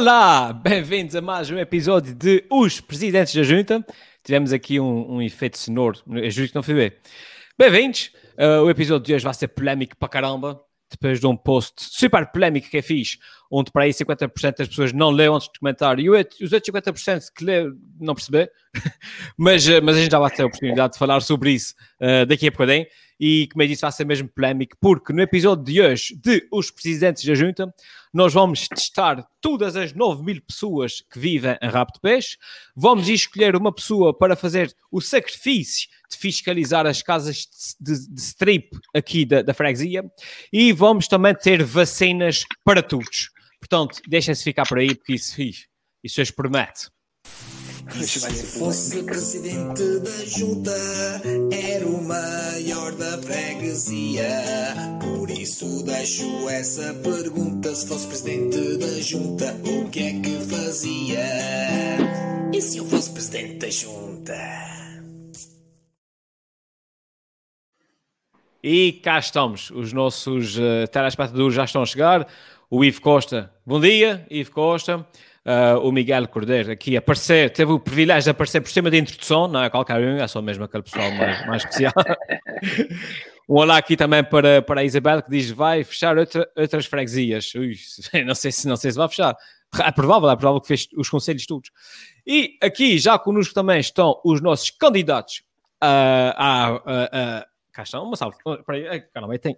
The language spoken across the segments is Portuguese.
Olá, bem-vindos a mais um episódio de Os Presidentes da Junta. Tivemos aqui um, um efeito sonoro, é justo que não foi bem. Bem-vindos, uh, o episódio de hoje vai ser polémico para caramba depois de um post super polémico que é fixe, onde para aí 50% das pessoas não lêem antes de comentar e os outros 50% que lê não perceber, mas, eh, mas a gente já vai ter a oportunidade de falar sobre isso uh, daqui a bocadinho e como eu disse vai ser mesmo polémico porque no episódio de hoje de Os Presidentes da Junta nós vamos testar todas as 9 mil pessoas que vivem em Rabo de Peixe, vamos escolher uma pessoa para fazer o sacrifício de fiscalizar as casas de, de strip aqui da, da freguesia e vamos também ter vacinas para todos. Portanto, deixem-se ficar por aí porque isso, isso hoje promete. Se fosse presidente da junta, era o maior da freguesia. Por isso deixo essa pergunta: se fosse presidente da junta, o que é que fazia? E se eu fosse presidente da junta? E cá estamos, os nossos uh, telespectadores já estão a chegar. O Ivo Costa, bom dia, Ivo Costa. Uh, o Miguel Cordeiro aqui a aparecer, teve o privilégio de aparecer por cima da introdução, não é qualquer um, é só mesmo aquele pessoal mais, mais especial. um olá aqui também para, para a Isabel que diz vai fechar outra, outras freguesias. Ui, não, sei se, não sei se vai fechar. É provável, é provável que fez os conselhos todos. E aqui já connosco também estão os nossos candidatos uh, a, a, Cá estão, uma salva. Peraí, caramba, eu tenho.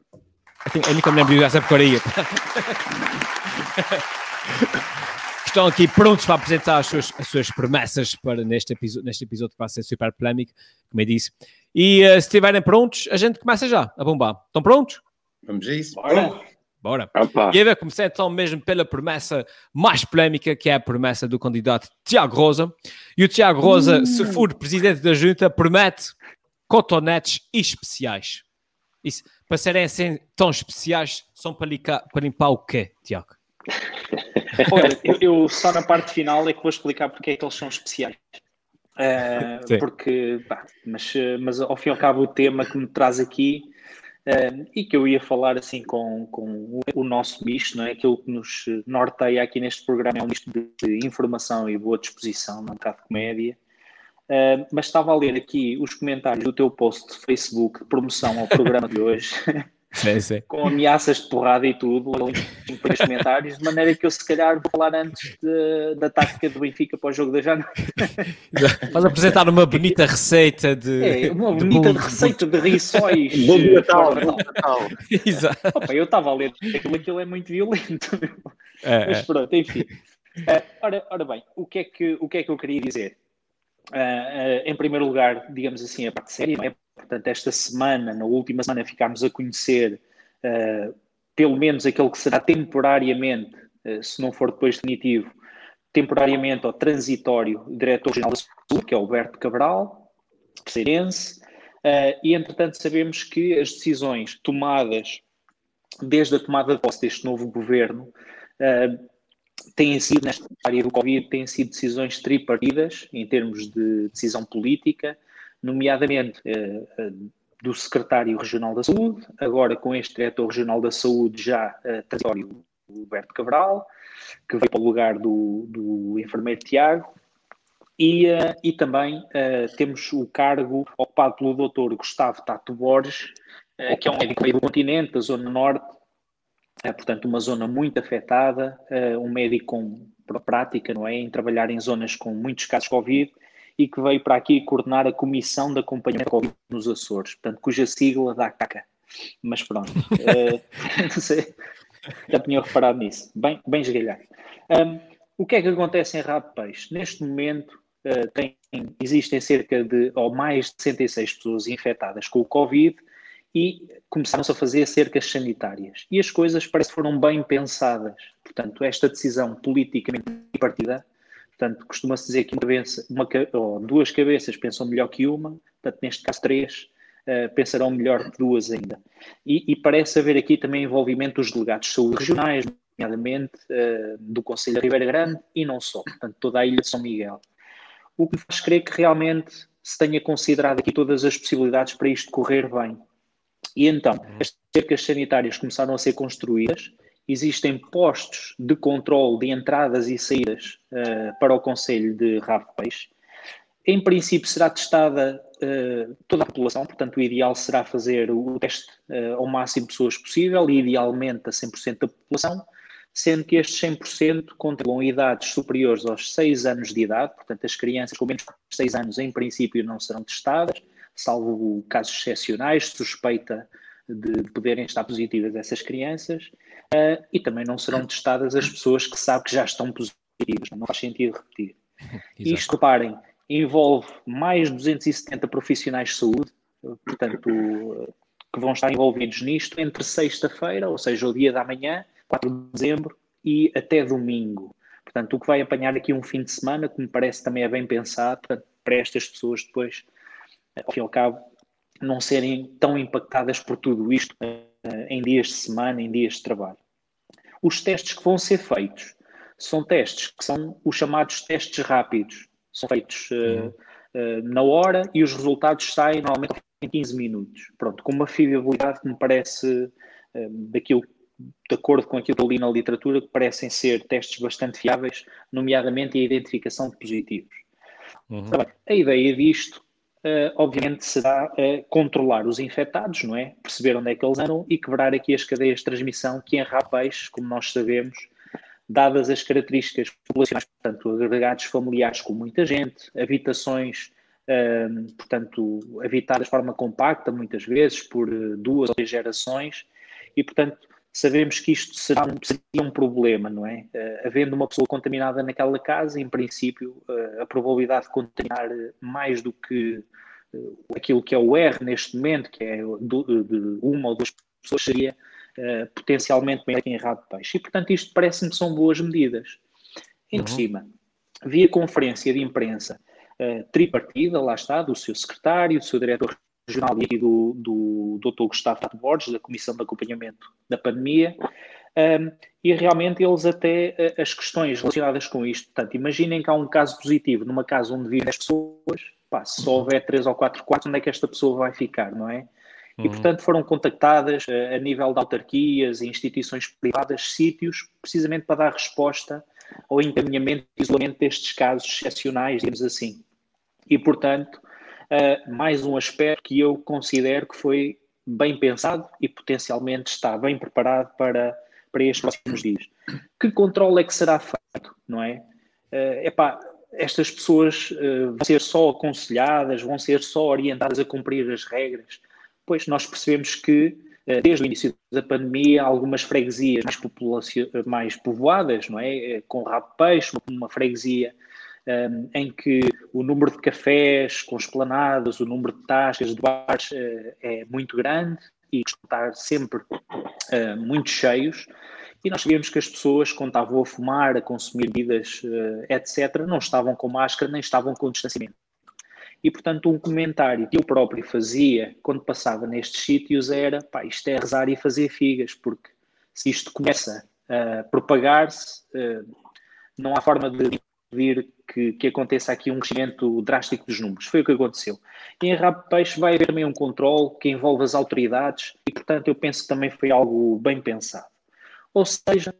Eu, tenho, eu nunca me lembro dessa porcaria. Estão aqui prontos para apresentar as suas, as suas promessas para neste episódio, neste episódio que vai ser super polémico, como eu disse. E uh, se estiverem prontos, a gente começa já a bombar. Estão prontos? Vamos a isso. Bora. Bora. Opa. E eu comecei então mesmo pela promessa mais polémica, que é a promessa do candidato Tiago Rosa. E o Tiago Rosa, uh. se for presidente da junta, promete cotonetes especiais. Isso, para serem assim tão especiais, são para, limpar, para limpar o quê, Tiago? Olha, eu, eu, só na parte final é que vou explicar porque é que eles são especiais. Uh, porque, pá, mas, mas ao fim e ao cabo, o tema que me traz aqui uh, e que eu ia falar assim com, com o, nosso misto, não é? aquilo que nos norteia aqui neste programa é um misto de informação e boa disposição, um bocado de comédia. Uh, mas estava a ler aqui os comentários do teu post de Facebook de promoção ao programa de hoje, sim, sim. com ameaças de porrada e tudo, para os comentários, de maneira que eu se calhar vou falar antes de, da tática do Benfica para o jogo da Jana. Vais apresentar uma bonita receita de. É, uma bonita de receita de rissóis. Bom Natal, bom Natal. Exato. Opa, eu estava a ler aquilo, aquilo é muito violento. É, mas é. pronto, enfim. Uh, ora, ora bem, o que, é que, o que é que eu queria dizer? Uh, em primeiro lugar, digamos assim, a parte séria, não é? Portanto, esta semana, na última semana, ficámos a conhecer uh, pelo menos aquele que será temporariamente, se não for depois definitivo, temporariamente ou transitório, diretor-geral da Saúde, que é Alberto Cabral, terceirense, e entretanto sabemos que as decisões tomadas desde a tomada de posse deste novo governo têm sido, nesta área do Covid, têm sido decisões tripartidas em termos de decisão política, nomeadamente eh, eh, do secretário regional da Saúde, agora com este diretor regional da Saúde já eh, transitório, Roberto Cabral, que veio para o lugar do, do enfermeiro Tiago, e, e também temos o cargo ocupado pelo doutor Gustavo Tato Borges, que é um médico do continente, da Zona Norte, é, portanto, uma zona muito afetada, um médico com prática, não é, em trabalhar em zonas com muitos casos de Covid e que veio para aqui coordenar a Comissão de Acompanhamento Covid nos Açores, portanto, cuja sigla dá caca. Mas pronto, uh, não sei, já tinha reparado nisso, bem, bem esgalhado. Um, o que é que acontece em Rabo Peixe? Neste momento, uh, tem, existem cerca de, ou mais de 66 pessoas infectadas com o Covid, e começaram-se a fazer cercas sanitárias. E as coisas parece que foram bem pensadas. Portanto, esta decisão politicamente partida, portanto, costuma-se dizer que uma cabeça, uma, ou duas cabeças pensam melhor que uma, portanto, neste caso três, uh, pensarão melhor que duas ainda. E, e, parece haver aqui também envolvimento dos delegados de saúde regionais, nomeadamente uh, do Conselho de Ribeira Grande e não só, portanto, toda a ilha de São Miguel. O que me faz crer que realmente se tenha considerado aqui todas as possibilidades para isto correr bem. E então, as cercas sanitárias começaram a ser construídas existem postos de controle de entradas e saídas uh, para o Conselho de Rabo de Peixe. Em princípio, será testada uh, toda a população, portanto, o ideal será fazer o teste uh, ao máximo de pessoas possível e, idealmente, a 100% da população, sendo que estes 100% contemplam idades superiores aos 6 anos de idade, portanto, as crianças com menos de 6 anos, em princípio, não serão testadas, salvo casos excepcionais, suspeita de poderem estar positivas essas crianças, uh, e também não serão testadas as pessoas que sabem que já estão positivas, não faz sentido repetir. Isto, reparem, envolve mais de 270 profissionais de saúde, portanto, que vão estar envolvidos nisto entre sexta-feira, ou seja, o dia da manhã, 4 de dezembro, e até domingo. Portanto, o que vai apanhar aqui um fim de semana, que me parece também é bem pensado, para estas pessoas depois, ao fim e ao cabo, não serem tão impactadas por tudo isto uh, em dias de semana, em dias de trabalho. Os testes que vão ser feitos são testes que são os chamados testes rápidos. São feitos uh, uh, na hora e os resultados saem normalmente em 15 minutos. Pronto, com uma fiabilidade que me parece, daquilo, de acordo com aquilo que eu li na literatura, que parecem ser testes bastante fiáveis, nomeadamente a identificação de positivos. Uhum. A ideia disto Uh, obviamente será uh, controlar os infectados, não é? Perceber onde é que eles andam e quebrar aqui as cadeias de transmissão que em rapaz, como nós sabemos, dadas as características populacionais, portanto, agregados familiares com muita gente, habitações, uh, portanto, habitadas de forma compacta, muitas vezes, por duas ou três gerações, e, portanto, sabemos que isto será um, seria um problema, não é? Uh, havendo uma pessoa contaminada naquela casa, em princípio, uh, a probabilidade de contaminar mais do que uh, aquilo que é o R neste momento, que é do, de uma ou duas pessoas, seria potencialmente maior que em rabo de peixe. E, portanto, isto parece-me que são boas medidas. Em uhum. cima, via conferência de imprensa tripartida, lá está, do seu secretário, do seu diretor regional e aqui do, do Dr. Gustavo Borges, da Comissão de Acompanhamento da Pandemia, um, e realmente eles até eh, as questões relacionadas com isto, portanto, imaginem que há um caso positivo numa casa onde vivem 10 pessoas, pá, se só houver 3 ou 4 quartos, onde é que esta pessoa vai ficar, não é? E, uhum. portanto, foram contactadas a, eh, a nível de autarquias e instituições privadas, sítios, precisamente para dar resposta ao encaminhamento e isolamento destes casos excepcionais, digamos assim. E, portanto, uh, mais um aspecto que eu considero que foi bem pensado e potencialmente está bem preparado para, para estes próximos dias. Que controle é que será feito, não é? Uh, epá, estas pessoas uh, vão ser só aconselhadas, vão ser só orientadas a cumprir as regras? Pois nós percebemos que, desde o início da pandemia, algumas freguesias mais, mais povoadas, não é? Com rabo peixe, uma freguesia um, em que o número de cafés com esplanadas, o número de tascas de bares uh, é muito grande e estar sempre uh, muito cheios. E nós sabíamos que as pessoas, quando estavam a fumar, a consumir bebidas, uh, etc., não estavam com máscara nem estavam com distanciamento. E, portanto, um comentário que eu próprio fazia quando passava nestes sítios era: pá, isto é rezar e fazer figas, porque se isto começa a propagar-se, não há forma de impedir que, que, aconteça aqui um crescimento drástico dos números. Foi o que aconteceu. E em Rabo Peixe vai haver também um controle que envolve as autoridades e, portanto, eu penso que também foi algo bem pensado. Ou seja,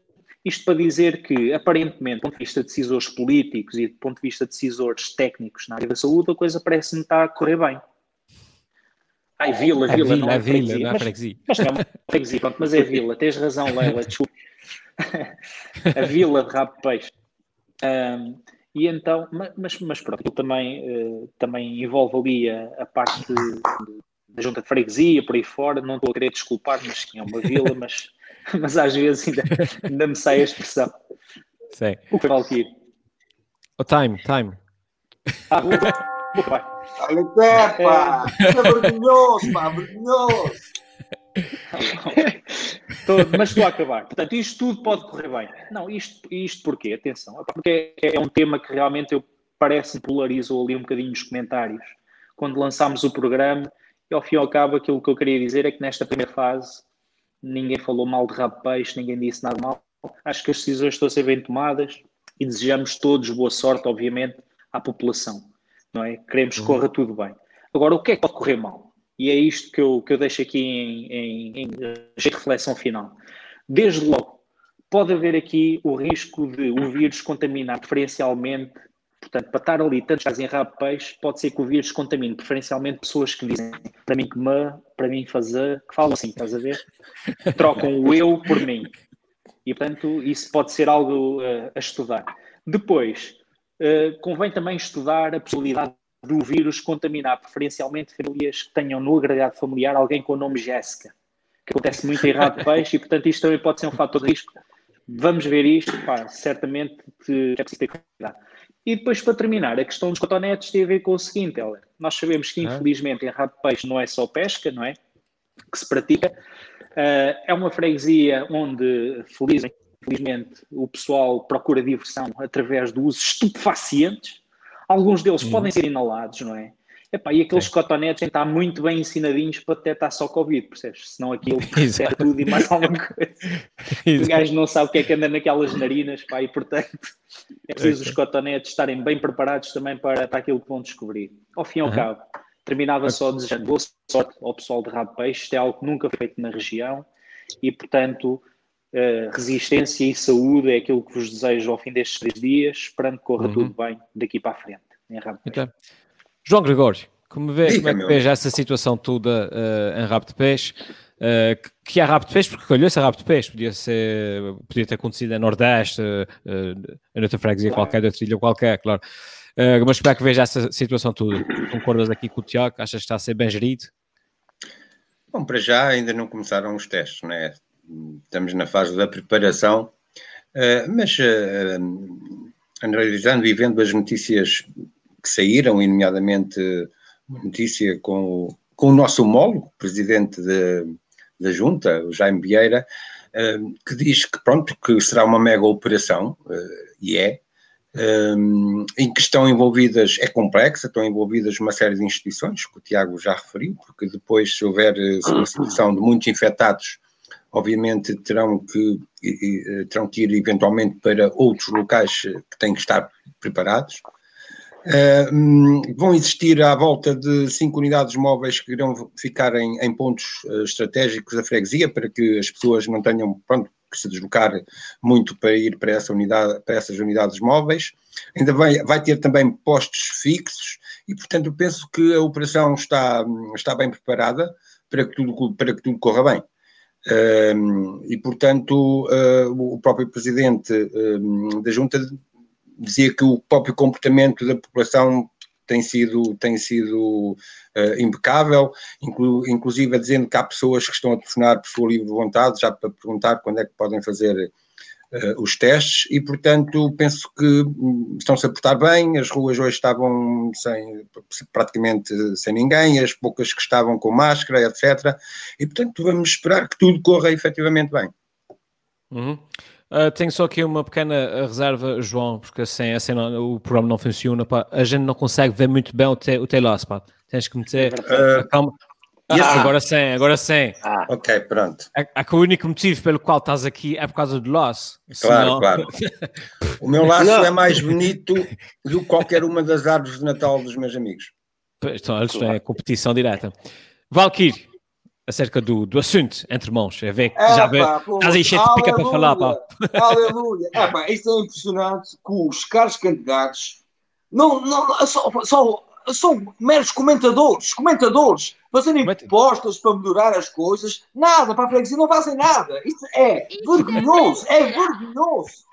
isto para dizer que, aparentemente, do ponto de vista de decisores políticos e do ponto de vista de decisores técnicos na área da saúde, a coisa parece-me estar a correr bem. Ai, vila, vila, vila, não é vila, freguesia. Não é freguesia. Mas, mas não é freguesia, pronto, mas é vila. Tens razão, Leila, desculpa. a vila de Rabo Peixe. Um, e então, mas, mas pronto, também, uh, também envolve ali a, a parte da junta de freguesia, por aí fora, não estou a querer desculpar, mas sim, é uma vila, mas, mas às vezes ainda, ainda me sai a expressão. Sim. O que Valkyrie? O time, time. Ah, pai. Olha, pá! É, é vergonhoso, pá, vergonhoso! mas estou a acabar. Portanto, isto tudo pode correr bem. Não, isto, isto porquê? Atenção, porque é, é um tema que realmente eu parece polarizou ali um bocadinho nos comentários. Quando lançámos o programa, e ao fim e ao cabo aquilo que eu queria dizer é que nesta primeira fase ninguém falou mal de rabo peixe, ninguém disse nada mal. Acho que as decisões estão a ser bem tomadas e desejamos todos boa sorte, obviamente, à população. Não é? Queremos que uhum. corra tudo bem. Agora, o que é que pode correr mal? E é isto que eu, que eu deixo aqui em, em, em reflexão final. Desde logo, pode haver aqui o risco de o vírus contaminar preferencialmente Portanto, para estar ali tantos casos em rabo peixe, pode ser que o vírus contamine preferencialmente pessoas que dizem para mim comer, para mim fazer, que falam assim, estás a ver? Trocam o eu por mim. E, portanto, isso pode ser algo uh, a estudar. Depois, uh, convém também estudar a possibilidade do vírus contaminar preferencialmente famílias que tenham no agregado familiar alguém com o nome Jéssica, que acontece muito em rabo de peixe, e, portanto, isto também pode ser um fator de risco. Vamos ver isto, pá, certamente que é preciso ter cuidado. E depois, para terminar, a questão dos cotonetes tem a ver com o seguinte. Nós sabemos que, infelizmente, em rabo de peixe não é só pesca, não é? Que se pratica. Uh, é uma freguesia onde, felizmente, o pessoal procura diversão através do uso de estupefacientes. Alguns deles podem ser inalados, não é? Epá, e aqueles é. cotonetes têm que estar muito bem ensinadinhos para detectar só Covid, percebes? Senão aquilo é tudo e mais alguma coisa. o gajo não sabe o que é que anda naquelas narinas, pá, e portanto é preciso os cotonetes estarem bem preparados também para, para aquilo que vão descobrir. Ao fim e ao uhum. cabo, terminava só desejando boa sorte ao pessoal de Rabo Peixe, isto é algo que nunca foi feito na região e portanto uh, resistência e saúde é aquilo que vos desejo ao fim destes três dias, esperando que corra uhum. tudo bem daqui para a frente. Em. Então. João Gregório, como, vê, como é que vês essa situação toda uh, em rabo de peixe? Uh, que é rabo de peixe, porque calhou-se a rabo de peixe, podia, ser, podia ter acontecido em Nordeste, uh, em outra freguesia qualquer, de outra ilha qualquer, claro. Uh, mas como é que vês essa situação toda? Concordas aqui com o Tiago? Achas que está a ser bem gerido? Bom, para já ainda não começaram os testes, não é? Estamos na fase da preparação, uh, mas uh, analisando e vendo as notícias que saíram, e nomeadamente uma notícia com, com o nosso homólogo, presidente de, da Junta, o Jaime Vieira, eh, que diz que pronto, que será uma mega operação, eh, e é, eh, em que estão envolvidas, é complexa, estão envolvidas uma série de instituições, que o Tiago já referiu, porque depois, se houver uma situação de muitos infectados, obviamente terão que, terão que ir eventualmente para outros locais que têm que estar preparados. Uh, vão existir à volta de cinco unidades móveis que irão ficar em, em pontos uh, estratégicos da freguesia para que as pessoas não tenham pronto, que se deslocar muito para ir para, essa unidade, para essas unidades móveis. Ainda vai, vai ter também postos fixos e, portanto, penso que a operação está, está bem preparada para que tudo, para que tudo corra bem. E, portanto, ah, o próprio presidente da Junta dizia que o próprio comportamento da população tem sido, tem sido uh, impecável, inclu, inclusive dizendo que há pessoas que estão a telefonar por sua livre vontade, já para perguntar quando é que podem fazer os testes, e portanto penso que hum, estão-se a portar bem, as ruas hoje estavam sem, praticamente sem ninguém, as poucas que estavam com máscara, etc. E portanto vamos esperar que tudo corra efetivamente bem. Uhum. Uh, tenho só aqui uma pequena reserva, João, porque assim, assim não, o programa não funciona, pá. a gente não consegue ver muito bem o, te, o Telos, pá. Tens que meter. Uh, calma. Ah, agora sim, agora sim. Ah. Ok, pronto. É, é que o único motivo pelo qual estás aqui é por causa do laço. Claro, claro. o meu laço não. é mais bonito do que qualquer uma das árvores de Natal dos meus amigos. Então, isto é competição direta. Valkyrie, acerca do, do assunto entre mãos. É ver que é, já vê, estás aí cheio de pica para falar, pá. Aleluia. É, pá, isto é impressionante que os caros candidatos não, não, são, são, são meros comentadores, comentadores, fazendo propostas para melhorar as coisas, nada para a freguesia, não fazem nada. Isto é vergonhoso, é vergonhoso.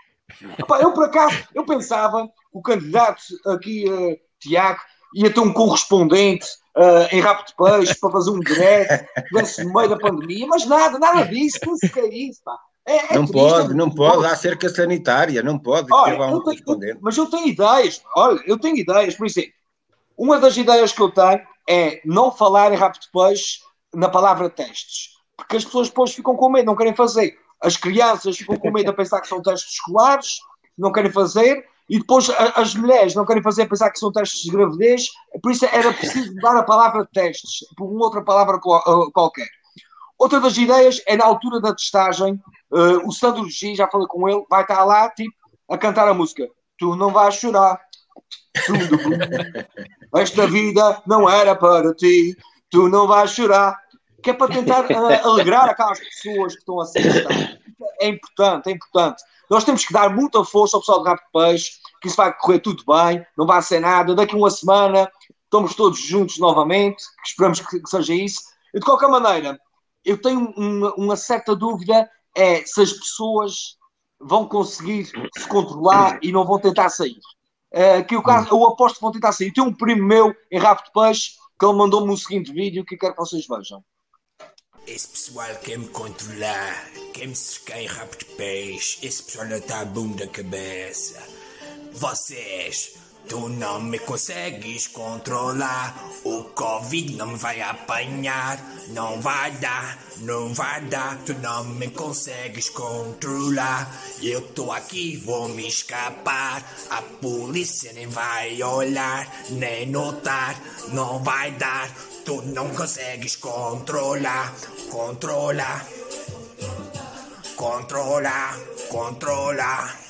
Epá, eu, por acaso, eu pensava que o candidato aqui, uh, Tiago, ia ter um correspondente uh, em rabo de peixe para fazer um direto, no meio da pandemia, mas nada, nada disso, não se quer isso, pá. É, é não triste, pode, é não pode, há cerca sanitária, não pode olha, um eu tenho, Mas eu tenho ideias, olha, eu tenho ideias, por exemplo, uma das ideias que eu tenho é não falar em rabo de peixe na palavra testes, porque as pessoas depois ficam com medo, não querem fazer. As crianças ficam com medo a pensar que são testes escolares, não querem fazer, e depois as mulheres não querem fazer pensar que são testes de gravidez, por isso era preciso dar a palavra testes por uma outra palavra eh, qualquer. Outra das ideias é na altura da testagem, uh, o Sandro G, já falei com ele, vai estar lá tipo, a cantar a música. Tu não vais chorar. Bom. Esta vida não era para ti. Tu não vais chorar. Que é para tentar uh, alegrar aquelas pessoas que estão a ser é importante, é importante. Nós temos que dar muita força ao pessoal do de Peixe, que isso vai correr tudo bem, não vai ser nada. Daqui uma semana estamos todos juntos novamente, esperamos que, que seja isso. E de qualquer maneira, eu tenho uma, uma, certa dúvida é se as pessoas vão conseguir se controlar e não vão tentar sair. Uh, que o caso, eu aposto que vão tentar sair. Tem um primo meu em Rabo de Peixe que ele mandou-me o seguinte vídeo que quero que vocês vejam. Esse pessoal quer me controlar, quer me cercar em rabo de peixe, esse pessoal não está bom da cabeça. Vocês Tu não me consegues controlar. O Covid não me vai apanhar. Não vai dar, não vai dar. Tu não me consegues controlar. Eu tô aqui, vou me escapar. A polícia nem vai olhar, nem notar. Não vai dar. Tu não consegues controlar. Controlar. Controlar. Controlar.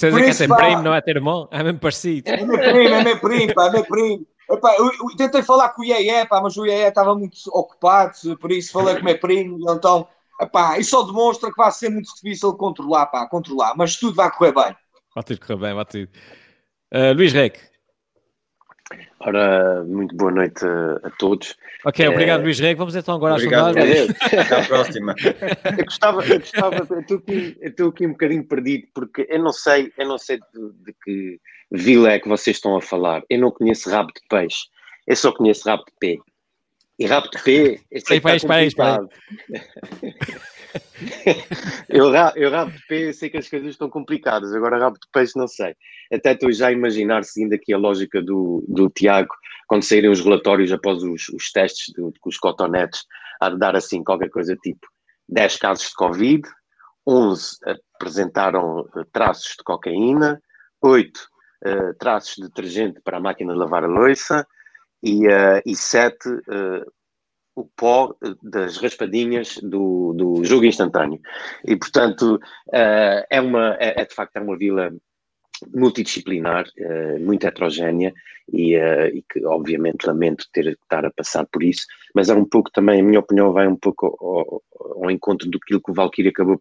Que é ter primo, não é ter irmão? É mesmo parecido. É meu primo, é meu primo, pá, é meu primo. Epá, eu, eu, tentei falar com o Ié, pá, mas o Ié estava muito ocupado, por isso falei com o meu primo, então, epá, isso só demonstra que vai ser muito difícil controlar, pá, controlar, mas tudo vai correr bem. Vai tudo correr bem, vai tudo. Uh, Luís Rec. Ora, muito boa noite a, a todos. Ok, obrigado é... Luís Rego. Vamos então agora obrigado, às sondagens. Até à próxima. eu gostava, eu gostava, eu estou aqui, eu estou aqui um bocadinho perdido porque eu não sei, eu não sei de, de, que vila é que vocês estão a falar. Eu não conheço rabo de peixe, eu só conheço rabo de pé. E rabo de pé, é sempre complicado. eu, eu rabo de peixe, sei que as coisas estão complicadas, agora rabo de peixe não sei. Até estou já a imaginar, seguindo aqui a lógica do, do Tiago, quando saírem os relatórios após os, os testes do, com os cotonetes, a dar assim qualquer coisa tipo 10 casos de Covid, 11 apresentaram eh, traços de cocaína, 8 uh, eh, traços de detergente para a máquina de lavar a louça e, uh, e 7 uh, o pó eh, das raspadinhas do, do jogo instantâneo. E, portanto, uh, é, uma, é, é, de facto é uma vila multidisciplinar, uh, muito heterogénea e, uh, e, que obviamente lamento ter que estar a passar por isso, mas é um pouco também, a minha opinião vai um pouco ao, ao, encontro do que o Valkyrie acabou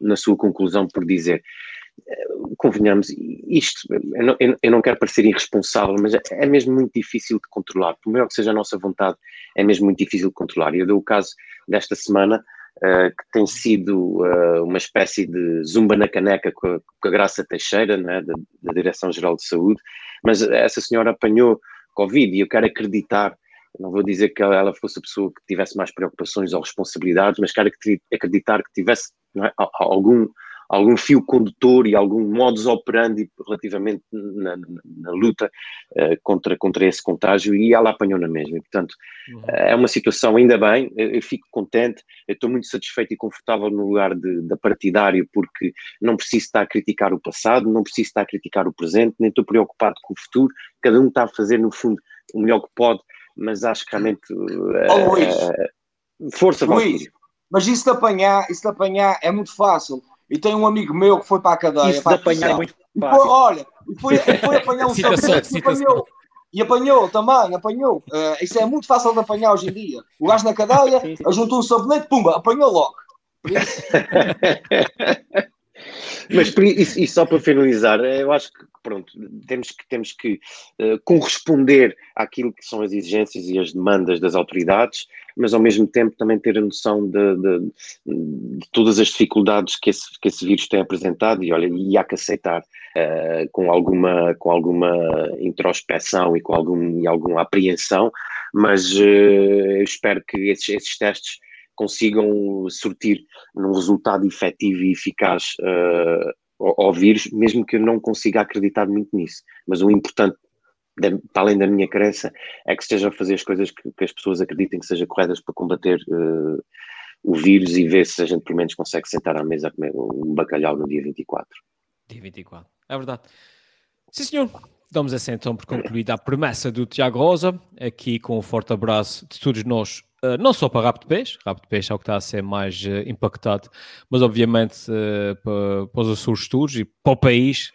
na sua conclusão por dizer convenhamos, isto, eu não, eu não, quero parecer irresponsável, mas é mesmo muito difícil de controlar. Por maior que seja a nossa vontade, é mesmo muito difícil de controlar. Eu dou o caso desta semana, uh, que tem sido uh, uma espécie de zumba na caneca com a, com a Graça Teixeira, né, da, da Direção-Geral de Saúde, mas essa senhora apanhou Covid e eu quero acreditar não vou dizer que ela fosse a pessoa que tivesse mais preocupações ou responsabilidades, mas quero acreditar que tivesse é, algum, algum fio condutor e algum modus operandi relativamente na, na, na luta uh, contra, contra esse contágio e ela apanhou na mesma. E, portanto, uhum. uh, é uma situação, ainda bem, eu, eu fico contente, eu estou muito satisfeito e confortável no lugar de, de partidário porque não preciso estar a criticar o passado, não preciso estar a criticar o presente, nem estou preocupado com o futuro, cada um está a fazer, no fundo, o melhor que pode, mas acho que realmente... Uh, oh, Luís, força, Luís, mas isso de apanhar, isso de apanhar é muito fácil e tem um amigo meu que foi para a cadeia. Isso de apanhar é muito fácil. Foi, olha, e foi, foi apanhar um sabonete e apanhou. E apanhou também, apanhou. Uh, isso é muito fácil de apanhar hoje em dia. O gajo na cadeia, juntou um sabonete, pumba, apanhou logo. Mas e, só para finalizar, eu acho que pronto, temos que, temos que uh, corresponder àquilo que são as exigências e as demandas das autoridades, mas ao mesmo tempo também ter a noção de, de, de todas as dificuldades que esse, que esse vírus tem apresentado e olha, e há que aceitar uh, com, alguma, com alguma introspeção e com algum, e alguma apreensão, mas uh, eu espero que esses, esses testes consigam sortir num resultado efetivo e eficaz uh, ao, ao vírus, mesmo que eu não consiga acreditar muito nisso. Mas o importante, para além da minha crença, é que esteja a fazer as coisas que, que as pessoas acreditem que sejam corretas para combater uh, o vírus e ver se a gente pelo menos consegue sentar à mesa a comer um bacalhau no dia 24. Dia 24, é verdade. Sim, senhor. Damos assim então por concluída a promessa do Tiago Rosa, aqui com um forte abraço de todos nós Uh, não só para de Peixe, de Peixe é o que está a ser mais uh, impactado, mas obviamente para, para, os Açores todos e para o país,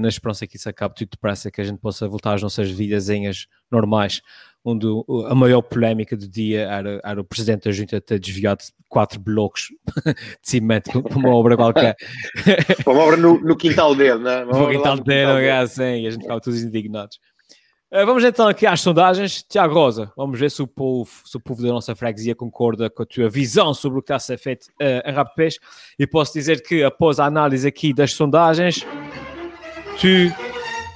na esperança que isso acabe tudo depressa, que a gente possa voltar às nossas vidas normais onde a maior polémica do dia era, era o presidente da junta ter desviado quatro blocos de cimento para uma obra qualquer. uma obra no, no quintal dele, não é? No quintal dele, assim, e a gente ficava todos indignados. Uh, vamos então aqui às sondagens. Tiago Rosa, vamos ver se o, povo, se o povo da nossa freguesia concorda com a tua visão sobre o que está a ser feito uh, em Rapopés. E posso dizer que após a análise aqui das sondagens, tu,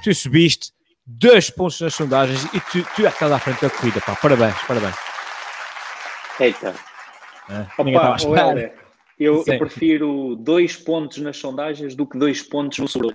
tu subiste dois pontos nas sondagens e tu, tu é que estás à frente da corrida. Pá. Parabéns, parabéns. Eita. É, Opa, olha, eu, eu, prefiro dois pontos nas sondagens do que dois pontos no solo.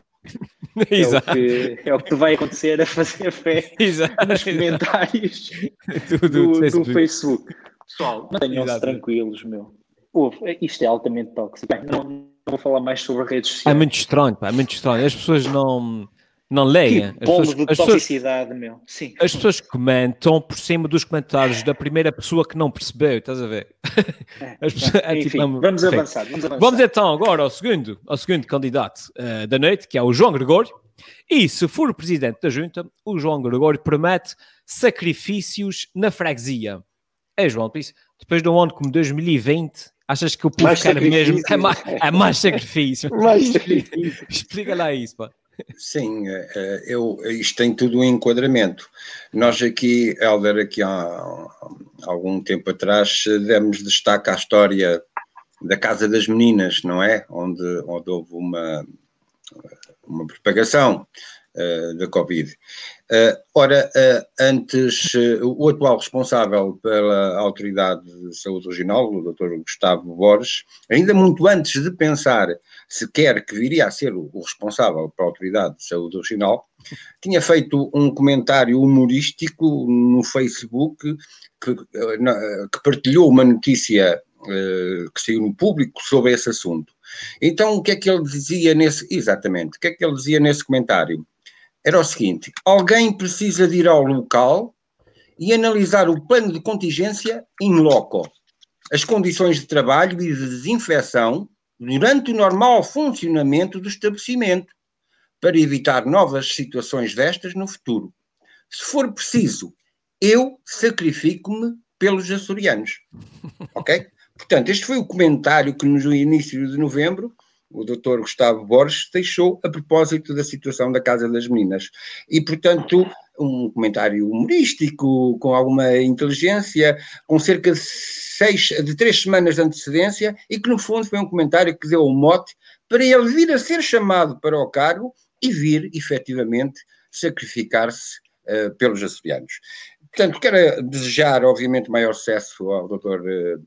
Exato. É o, que, é o que vai acontecer a fazer fé Exato. nos comentários do, do, do, do Facebook. Pessoal, mantenham-se tranquilos, meu. Uf, isto é altamente tóxico. Não, não, vou falar mais sobre redes sociais. É muito estranho, pá, é muito estranho. As pessoas não não. Tipo, as pessoas, de toxicidade, pessoas, meu. Sim. As pessoas comentam por cima dos comentários da primeira pessoa que não percebeu, estás a ver? É, pessoas, é, enfim, tipo, vamos, avançar, vamos avançar. Vamos então agora ao segundo, ao segundo candidato uh, da noite, que é o João Gregório. E se for o presidente da junta, o João Gregório promete sacrifícios na freguesia. É, João, depois de um ano como 2020, achas que o povo quer mesmo? É mais, é mais sacrifício. mais sacrifício. Explica lá isso, pá. Sim, eh, eh, eu, isto tem tudo um enquadramento. Nós aqui, Helder, aqui há algum tempo atrás, demos destaque à história da Casa das Meninas, não é? Onde, onde houve uma, uma propagação uh, da Covid. Uh, ora, uh, antes, o atual responsável pela Autoridade de Saúde Regional, o Dr. Gustavo Borges, ainda muito antes de pensar sequer que viria a ser o, responsável pela Autoridade de Saúde Regional, tinha feito um comentário humorístico no Facebook que, que partilhou uma notícia que saiu no público sobre esse assunto. Então, o que é que ele dizia nesse. Exatamente, o que é que ele dizia nesse comentário? Era o seguinte: alguém precisa de ir ao local e analisar o plano de contingência in loco, as condições de trabalho e de desinfecção durante o normal funcionamento do estabelecimento, para evitar novas situações destas no futuro. Se for preciso, eu sacrifico-me pelos açorianos. Ok? Portanto, este foi o comentário que no início de novembro o Dr. Gustavo Borges deixou a propósito da situação da Casa das Meninas. E, portanto, um comentário humorístico, com alguma inteligência, com cerca de seis, de três semanas de antecedência, e que no fundo foi um comentário que deu o um mote para ele vir a ser chamado para o cargo e vir, efetivamente, sacrificar-se uh, pelos açorianos. Portanto, quero desejar, obviamente, maior sucesso ao Dr.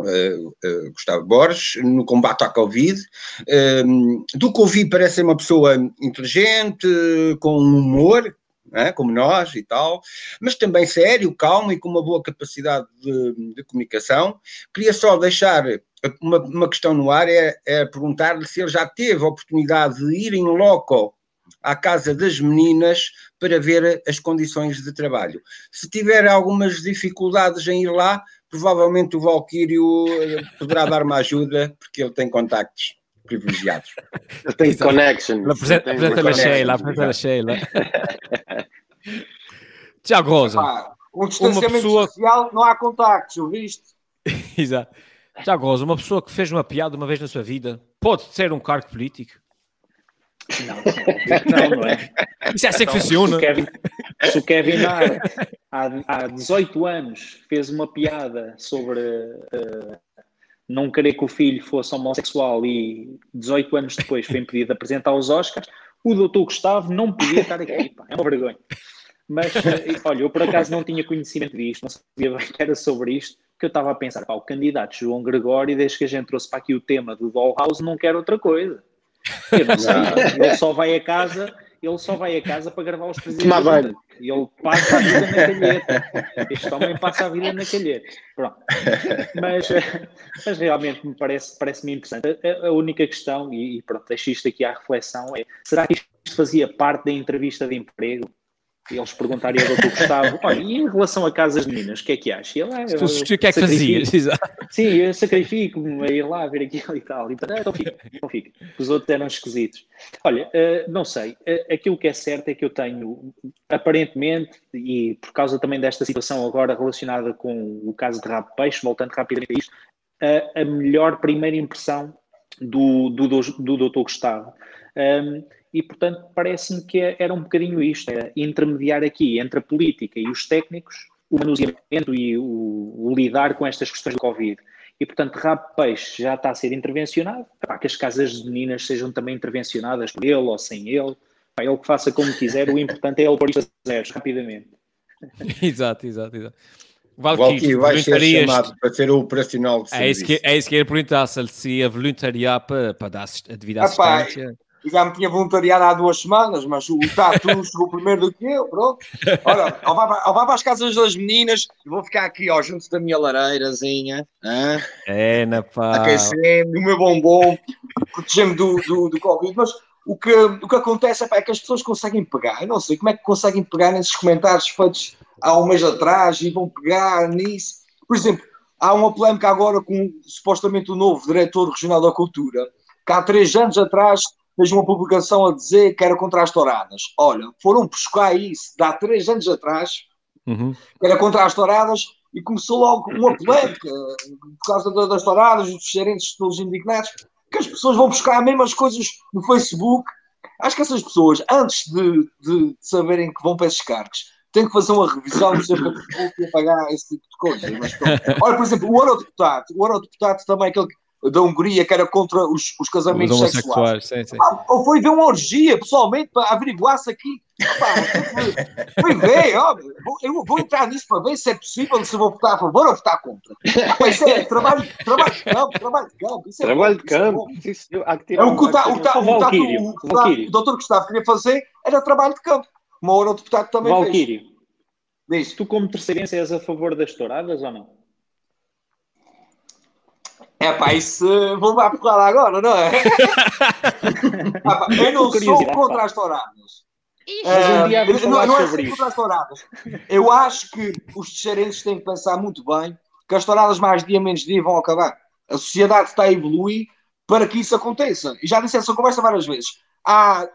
Uh, uh, Gustavo Borges, no combate à Covid. Uh, do que ouvi, parece ser uma pessoa inteligente, com humor, é? como nós e tal, mas também sério, calmo e com uma boa capacidade de, de comunicação. Queria só deixar uma, uma questão no ar, é, é perguntar-lhe se ele já teve a oportunidade de ir em loco à casa das meninas para ver as condições de trabalho. Se tiver algumas dificuldades em ir lá, provavelmente o Valquírio eh, poderá dar uma ajuda, porque ele tem contactos privilegiados. Ele tem connection. Apresenta-lhe a Sheila, apresenta-lhe a Sheila. Tiago Rosa. Ah, um distanciamento pessoa... social, não há contactos, ouviste? Exato. Tiago Rosa, uma pessoa que fez uma piada uma vez na sua vida, pode ser um cargo político? Não, não, não é. Isso é assim que funciona. Se o Kevin, se o Kevin há, há 18 anos fez uma piada sobre uh, não querer que o filho fosse homossexual e 18 anos depois foi impedido de apresentar os Oscars, o doutor Gustavo não podia estar aqui. Pá, é uma vergonha. Mas, eh, olha, eu por acaso não tinha conhecimento disto, não sabia bem que era sobre isto, que eu estava a pensar, pá, o candidato João Gregório, desde que a gente trouxe para aqui o tema do Dollhouse, não quer outra coisa. Não ele só vai a casa, ele só vai a casa para gravar os presidentes. E ele passa a vida na calheta. Este homem passa a vida na calheta. Pronto. Mas, mas realmente me parece, parece-me interessante. A, a, única questão, e, e pronto, deixo isto aqui à reflexão, é será que isto fazia parte da entrevista de emprego? Eles perguntarem ao doutor Gustavo, olha, e em relação a casas de meninas, o que é que acha? ele, ah, tu o que é que fazias? Sim, eu sacrifico-me a ir lá ver aquilo e tal. E, então fica, então fica. Os outros eram esquisitos. Olha, uh, não sei, uh, aquilo que é certo é que eu tenho, aparentemente, e por causa também desta situação agora relacionada com o caso de Rabo Peixe, voltando rapidamente a isto, uh, a melhor primeira impressão do, do, do, do doutor Gustavo. Um, e, portanto, parece-me que era um bocadinho isto, era intermediar aqui entre a política e os técnicos o manuseamento e o, o lidar com estas questões do Covid. E, portanto, Rabo Peixe já está a ser intervencionado, para que as casas de meninas sejam também intervencionadas por ele ou sem ele, para ele que faça como quiser, o importante é ele pôr isto a zeros, rapidamente. exato, exato, exato. Valkyrie, vai ser chamado para ser o operacional de é isso que É isso que eu ia perguntar, se ia voluntariar para, para dar a devida assistência já me tinha voluntariado há duas semanas, mas o Tatu chegou primeiro do que eu, pronto. Ora, ou vai, ou vai para as casas das meninas e vou ficar aqui, ó, junto da minha lareirazinha. Hein? É, na pá. Aquecendo, o meu bombom, protegendo do, do, do Covid. Mas o que, o que acontece é, é que as pessoas conseguem pegar, eu não sei como é que conseguem pegar nesses comentários feitos há um mês atrás e vão pegar nisso. Por exemplo, há uma polémica agora com supostamente o novo diretor regional da cultura, que há três anos atrás vejo uma publicação a dizer que era contra as touradas. Olha, foram buscar isso de há três anos atrás, uhum. que era contra as touradas, e começou logo uma polémica por causa das touradas, dos gerentes todos indignados, que as pessoas vão buscar as mesmas coisas no Facebook. Acho que essas pessoas, antes de, de saberem que vão para esses cargos, têm que fazer uma revisão seu Facebook e apagar esse tipo de coisa. Mas, olha, por exemplo, o eurodeputado, o eurodeputado também, aquele da Hungria que era contra os, os casamentos os sexuais. Sim, sim. Ah, ou foi ver uma orgia pessoalmente para averiguar se aqui. Pá, foi ver, ó, eu vou entrar nisso para ver se é possível, se vou votar a favor ou votar contra. Pá, isso é trabalho, trabalho de campo, trabalho de campo. Isso é trabalho de campo. É, é o que o, doutor Gustavo queria fazer era trabalho de campo. Uma hora o deputado também Valquírio. fez. Diz. Tu, como terceirense, és a favor das touradas ou não? É pá, isso vou levar por lá agora, não é? eu não sou contra as touradas. Uh, não, não é contra as touradas. Eu acho que os teixeirenses têm que pensar muito bem que as touradas mais dia menos dia vão acabar. A sociedade está a evoluir para que isso aconteça. E já disse essa conversa várias vezes. Há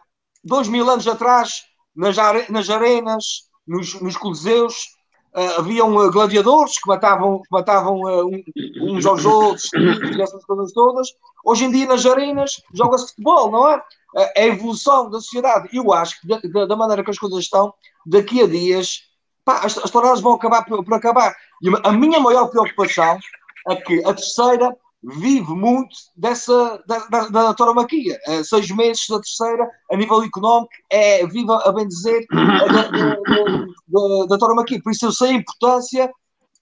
dois mil anos atrás, nas, nas arenas, nos, nos coliseus, Uh, haviam uh, gladiadores que matavam, que matavam uh, uns aos outros e essas coisas todas. Hoje em dia, nas arenas, joga-se futebol, não é? É a evolução da sociedade. Eu acho que, da, da, maneira que as coisas estão, daqui a dias, pá, as, as vão acabar por, por acabar. E a minha maior preocupação é que a terceira vive muito dessa da, da, da tauromaquia. Uh, seis meses da terceira, a nível económico, é viva a bem dizer da, da, da tauromaquia. Por isso eu sei a importância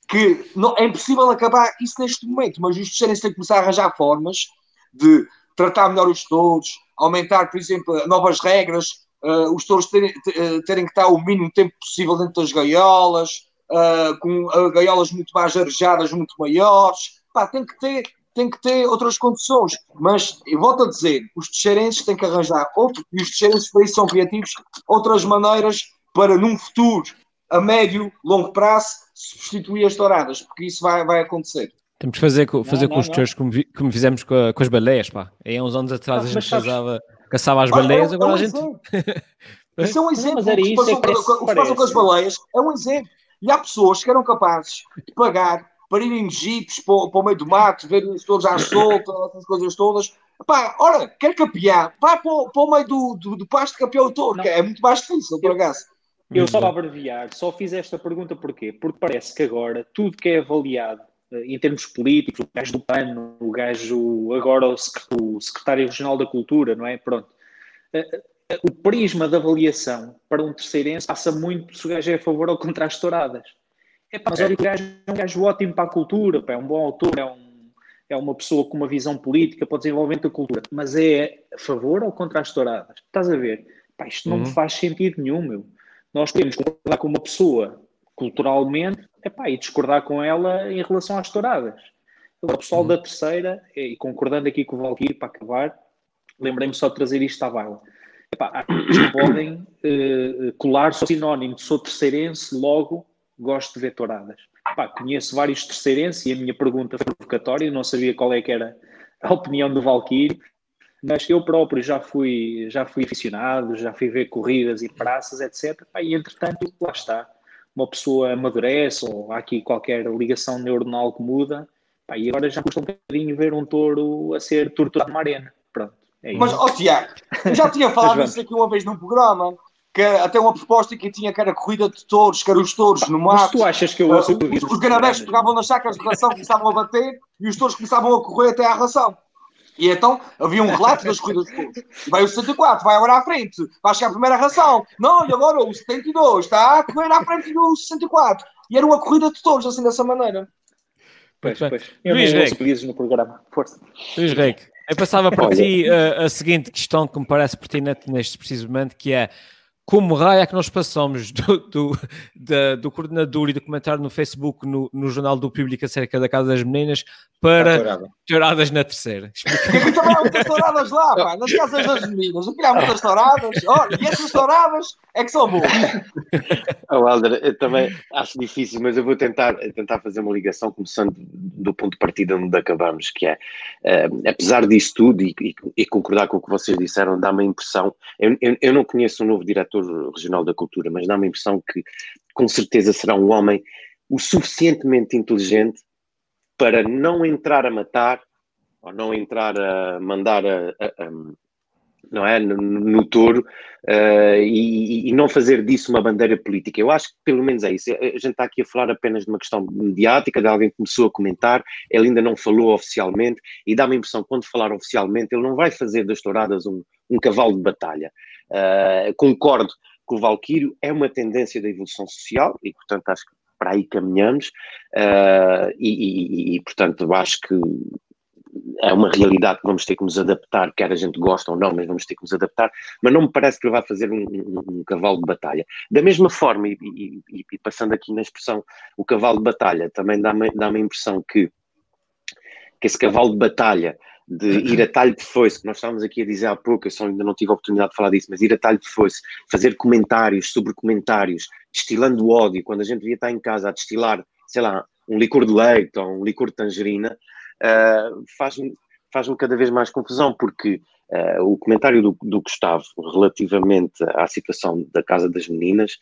que não, é impossível acabar isso neste momento, mas os terceiros têm que começar a arranjar formas de tratar melhor os touros, aumentar, por exemplo, novas regras, uh, os touros terem, eh, terem que estar o mínimo tempo possível dentro das gaiolas, uh, com uh, gaiolas muito mais arejadas, muito maiores. Pá, tem que ter tem que ter outras condições. Mas, eu volto a dizer, os teixeirenses têm que arranjar, outro, e os teixeirenses para isso são criativos, outras maneiras para, num futuro, a médio, longo prazo, substituir as touradas, porque isso vai, vai acontecer. Temos que fazer, fazer não, com os teixeiros como, como fizemos com, a, com, as baleias, pá. Aí há uns anos atrás a gente caçava, caçava as baleias, agora a gente... Isso é um exemplo. Não, o que, é o que passam com as baleias é um exemplo. E há pessoas que eram capazes de pagar para irem em jipes para, para, o meio do mato, ver os todos à solta, essas coisas todas. Pá, ora, quer capear, vai para, para o meio do, do, do pasto capear o touro, que é muito mais difícil, por acaso. Eu só a abreviar, só fiz esta pergunta porquê? Porque parece que agora tudo que é avaliado eh, em termos políticos, o gajo do PAN, o gajo agora o secretário regional da cultura, não é? Pronto. Eh, eh, o prisma de avaliação para um terceirense passa muito se o gajo é a favor ou contra as touradas. É pá, mas olha que o gajo é um gajo ótimo para a cultura, pá, é um bom autor, é, um, é uma pessoa com uma visão política para o desenvolvimento da cultura, mas é a favor ou contra as touradas? Estás a ver? Pá, isto não uhum. me faz sentido nenhum, meu. Nós podemos concordar com uma pessoa culturalmente epá, e discordar com ela em relação às touradas. O pessoal uhum. da terceira, e concordando aqui com o Valkyrie para acabar, lembrei-me só de trazer isto à baila. epá, podem uh, colar só sinónimo, sou terceirense, logo gosto de ver touradas. Epá, conheço vários terceirenses e a minha pergunta foi provocatória, não sabia qual é que era a opinião do Valkyrie, mas eu próprio já fui, já fui aficionado, já fui ver corridas e praças, etc. E entretanto, lá está, uma pessoa amadurece ou há aqui qualquer ligação neuronal que muda, pá, e agora já custa um bocadinho ver um touro a ser torturado numa arena. Pronto. É mas, ó oh, Tiago, eu já tinha falado isso aqui uma vez num programa, que até uma proposta que tinha que era corrida de touros, que eram os touros no mar. Mas tu achas que eu ouço uh, Os, os ganadeiros pegavam nas chácaras de ração, começavam a bater e os touros começavam a correr até à ração. E então havia um relato das corridas de touros. Vai o 74, vai agora à frente, vai chegar a primeira ração. Não, e agora o 72 está a correr à frente do 64. E era uma corrida de touros, assim, dessa maneira. Pois, pois. Eu Luís Reque. no programa. Força. Luís Reque, eu passava para ti uh, a seguinte questão que me parece pertinente neste preciso momento, que é como raio é que nós passamos do, do, da, do coordenador e do comentário no Facebook, no, no Jornal do Público acerca da Casa das Meninas, para touradas na terceira? Porque também há muitas touradas lá, pá, nas Casas das Meninas. Aqui há muitas touradas. Olha, e essas touradas é que são boas. Oh, Alder, eu também acho difícil, mas eu vou tentar, tentar fazer uma ligação, começando do ponto de partida onde acabamos, que é, uh, apesar disso tudo e, e, e, concordar com o que vocês disseram, dá-me a impressão, eu, eu, eu não conheço o novo diretor regional da cultura, mas dá-me a impressão que com certeza será um homem o suficientemente inteligente para não entrar a matar ou não entrar a mandar a, a, a não é no, no touro uh, e, e, não fazer disso uma bandeira política. Eu acho que pelo menos é isso. A gente está aqui a falar apenas de uma questão mediática, de alguém que começou a comentar, ele ainda não falou oficialmente e dá-me a impressão que quando falar oficialmente ele não vai fazer das touradas um, um cavalo de batalha. Uh, concordo que o Valquírio é uma tendência da evolução social e, portanto, acho que para aí caminhamos uh, e, e, e, portanto, acho que é uma realidade que vamos ter que nos adaptar, quer a gente gosta ou não, mas vamos ter que nos adaptar, mas não me parece que vai fazer um, um, um cavalo de batalha. Da mesma forma, e, e, passando aqui na expressão, o cavalo de batalha, também dá-me dá a impressão que, que esse cavalo de batalha de ir a talho de foice, que nós estávamos aqui a dizer há pouco, eu só ainda não tive a oportunidade de falar disso, mas ir a talho de foice, fazer comentários sobre comentários, destilando ódio, quando a gente devia estar em casa a destilar, sei lá, um licor de leite ou um licor de tangerina, uh, faz-me faz cada vez mais confusão, porque uh, o comentário do, do Gustavo relativamente à situação da Casa das Meninas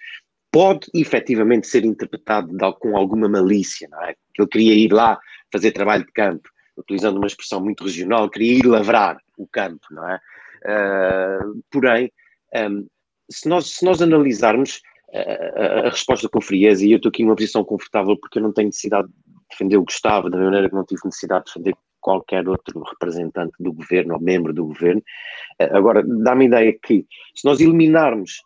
pode efetivamente ser interpretado de, com alguma malícia, não é? Que ele queria ir lá fazer trabalho de campo utilizando uma expressão muito regional, queria ir lavrar o campo, não é? Uh, porém, um, se, nós, se nós analisarmos a, a, a resposta com frieza, e eu estou aqui numa posição confortável porque eu não tenho necessidade de defender o Gustavo, da maneira que não tive necessidade de defender qualquer outro representante do governo ou membro do governo. Agora, dá-me a ideia que se nós eliminarmos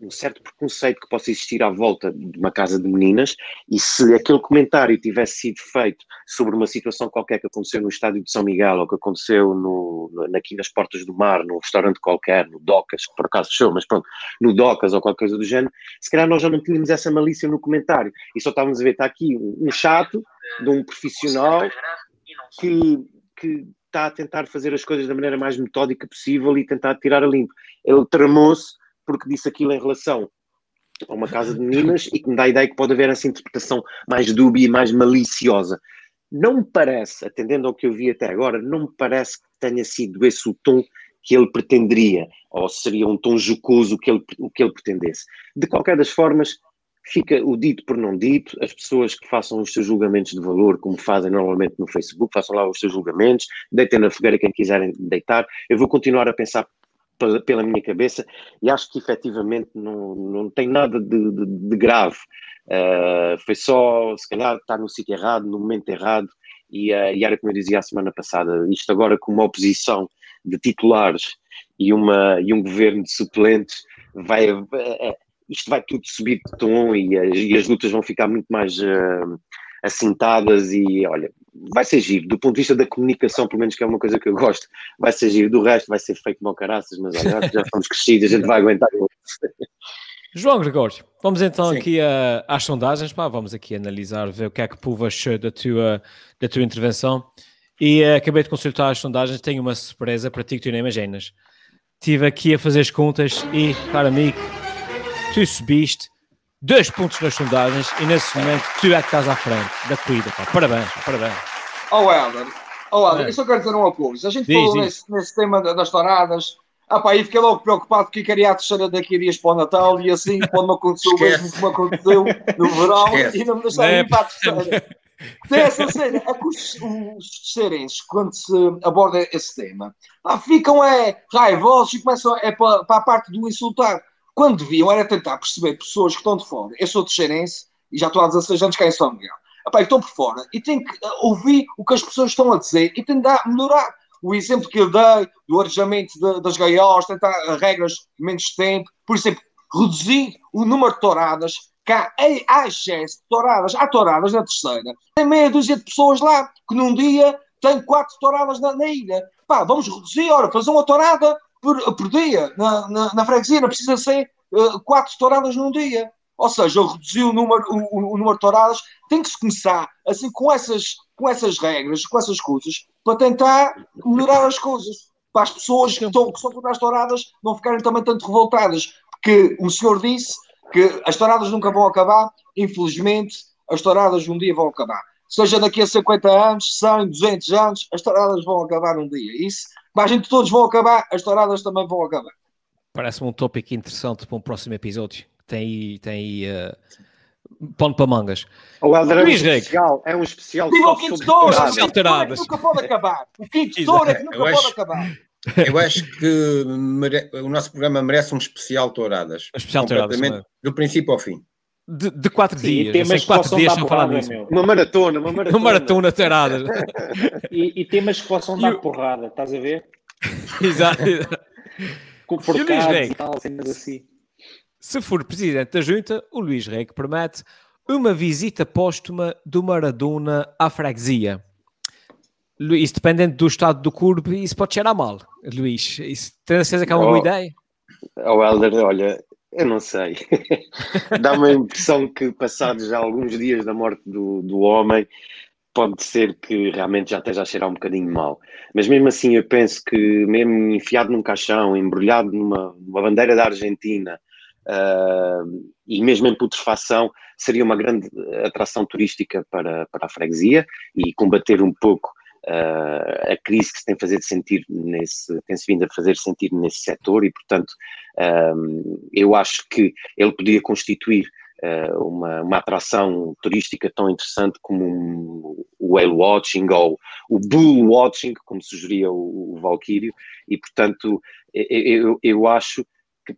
um certo preconceito que possa existir à volta de uma casa de meninas e se aquele comentário tivesse sido feito sobre uma situação qualquer que aconteceu no estádio de São Miguel ou que aconteceu no, aqui nas Portas do Mar, num restaurante qualquer, no Docas, que por acaso fechou, mas pronto, no Docas ou qualquer coisa do género, se calhar nós já não tínhamos essa malícia no comentário e só estávamos a ver, está aqui um, um chato de um profissional que, que está a tentar fazer as coisas da maneira mais metódica possível e tentar tirar a limpo. Ele tramou-se porque disse aquilo em relação a uma casa de meninas e que me dá a ideia que pode haver essa interpretação mais dúbia e mais maliciosa. Não me parece, atendendo ao que eu vi até agora, não me parece que tenha sido esse o tom que ele pretenderia, ou seria um tom jocoso que ele, o que ele pretendesse. De qualquer das formas, fica o dito por não dito, as pessoas que façam os seus julgamentos de valor, como fazem normalmente no Facebook, façam lá os seus julgamentos, deitem na fogueira quem quiserem deitar. Eu vou continuar a pensar pela, minha cabeça e acho que efetivamente não, não tem nada de, de, de grave. Uh, foi só, se calhar, estar no sítio errado, no momento errado, e, uh, e era como eu dizia a semana passada, isto agora com uma oposição de titulares e, uma, e um governo de suplentes, vai, uh, isto vai tudo subir de tom e, e as lutas vão ficar muito mais assentadas e, olha, vai ser giro, do ponto de vista da comunicação, pelo menos que é uma coisa que eu gosto, vai ser giro, do resto vai ser feito mal caraças, mas olha, já estamos crescidos, a gente vai aguentar. João Gregório, vamos então Sim. aqui a, às sondagens, pá, vamos aqui analisar, ver o que é que o povo achou da tua, da tua intervenção. E uh, acabei de consultar as sondagens, tenho uma surpresa para ti que tu nem imaginas. estive aqui a fazer as contas e, caro amigo, tu subiste dois pontos nas sondagens e nesse momento tu é que estás à frente da corrida. Pá. Parabéns, parabéns. Oh, Helder, oh, Helder, é. eu só quero dizer uma coisa. A gente diz, falou diz. Nesse, nesse, tema das touradas. Ah, pá, e fiquei logo preocupado que queria a terceira daqui a dias para o Natal e assim pode não acontecer o mesmo que me aconteceu no verão Esquece. e não me deixaram ir para a terceira. Tem essa cena, é que os, os quando se aborda esse tema, ah, ficam é, raivosos e começam é, para, para a parte do insultar quando deviam era tentar perceber pessoas que estão de fora. Eu sou terceirense e já estou há 16 anos cá em São Miguel. Epá, estou por fora e tenho que uh, ouvir o que as pessoas estão a dizer e tentar melhorar. O exemplo que eu dei do arejamento de, das gaiolas, tentar uh, regras de menos tempo, por exemplo, reduzir o número de touradas, há, há excesso de touradas, há touradas na terceira. Tem meia dúzia de pessoas lá que num dia têm quatro touradas na, na ilha. Pá, vamos reduzir, ora, fazer uma tourada por, por dia na, na, na, freguesia, não precisa ser uh, quatro touradas num dia. Ou seja, eu reduzi o número, o, o, número de touradas, tem que se começar assim com essas, com essas regras, com essas coisas, para tentar melhorar as coisas. Para as pessoas que, estão, que são contra as touradas não ficarem também tanto revoltadas. Porque o senhor disse que as touradas nunca vão acabar, infelizmente, as touradas um dia vão acabar. Seja daqui a 50 anos, 100, 200 anos, as touradas vão acabar um dia. Isso mas a gente todos vão acabar, as touradas também vão acabar. Parece-me um tópico interessante para um próximo episódio. Tem aí, tem aí uh, pano para mangas. O Helder é um especial, é um especial. Diga o quinto touro, touradas. nunca pode acabar. O quinto touro é que nunca pode acabar. Eu acho que mere... o nosso programa merece um especial touradas. Um especial touradas. Do princípio ao fim. De, de quatro Sim, dias. Temas quatro dias falar nisso. Uma maratona, uma maratona. uma maratona tourada. e, e temas que possam dar porrada, estás a ver? Exato. Com porcados e tal, cenas assim. Se for presidente da junta, o Luís Rei promete uma visita póstuma do Maradona à freguesia. Luís, dependendo do estado do clube, isso pode cheirar mal. Luís, isso, tem a certeza que é uma oh, boa ideia? Oh, Helder, olha, eu não sei. Dá-me a impressão que, passados já alguns dias da morte do, do homem, pode ser que realmente já esteja a cheirar um bocadinho mal. Mas mesmo assim, eu penso que, mesmo enfiado num caixão, embrulhado numa, numa bandeira da Argentina uh, e mesmo em putrefação, seria uma grande atração turística para, para a freguesia e combater um pouco uh, a crise que se tem, fazer sentir nesse, tem-se vindo a fazer sentir nesse setor e, portanto, um, eu acho que ele podia constituir uh, uma, uma atração turística tão interessante como um, o whale watching ou o bull watching, como sugeria o, o Valkyrio, e, portanto, eu, eu acho que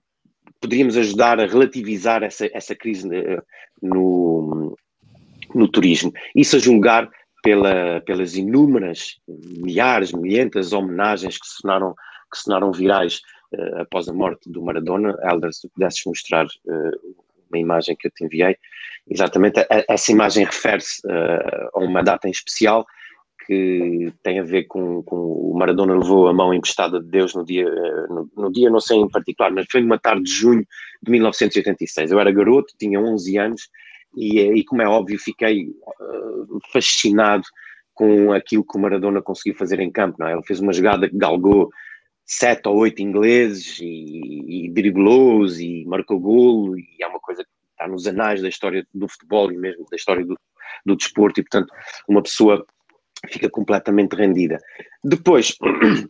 poderíamos ajudar a relativizar essa, essa crise eh, no, no turismo. Isso a julgar pela, pelas inúmeras, milhares, milhentas homenagens que se tornaram, que se tornaram virais uh, após a morte do Maradona. Helder, se pudesses mostrar uh, uma imagem que eu te enviei, exatamente, a, essa imagem refere-se uh, a uma data em especial que tem a ver com, com, o Maradona levou a mão emprestada de Deus no dia, no, no, dia não sei em particular, mas foi numa tarde de junho de 1986. Eu era garoto, tinha 11 anos e, e como é óbvio, fiquei uh, fascinado com aquilo que o Maradona conseguiu fazer em campo. Não é? Ele fez uma jogada que galgou sete ou oito ingleses e, e driblou-os e marcou golo e é uma coisa que está nos anais da história do futebol e mesmo da história do, do desporto e, portanto, uma pessoa fica completamente rendida. Depois,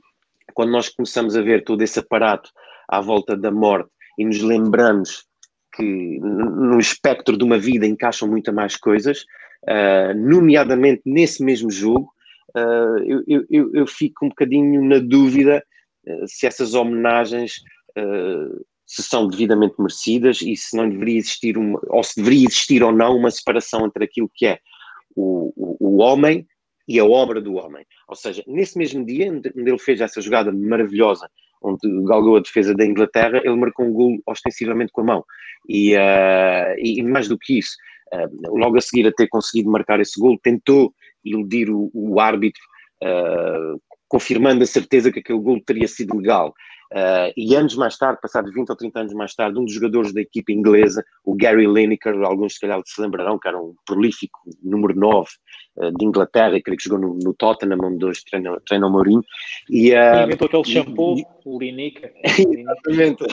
quando nós começamos a ver todo esse aparato à volta da morte e nos lembramos que no espectro de uma vida encaixam muitas mais coisas, uh, nomeadamente nesse mesmo jogo, uh, eu, eu, eu, fico um bocadinho na dúvida uh, se essas homenagens se são devidamente merecidas e se não deveria existir uma, ou se deveria existir ou não uma separação entre aquilo que é o, o, o homem e a obra do homem. Ou seja, nesse mesmo dia, onde ele fez essa jogada maravilhosa onde galgou a defesa da Inglaterra, ele marcou um gol ostensivamente com a mão. E, uh, e mais do que isso, uh, logo a seguir a ter conseguido marcar esse gol, tentou iludir o, o árbitro, uh, confirmando a certeza que aquele gol teria sido legal. E anos mais tarde, passados 20 ou 30 anos mais tarde, um dos jogadores da equipe inglesa, o Gary Lineker, alguns se calhar se lembrarão que era um prolífico número 9 de Inglaterra, creio que jogou no, no Tottenham, onde hoje treina, treina o Mourinho. E, uh, inventou aquele shampoo, o Linica. Exatamente.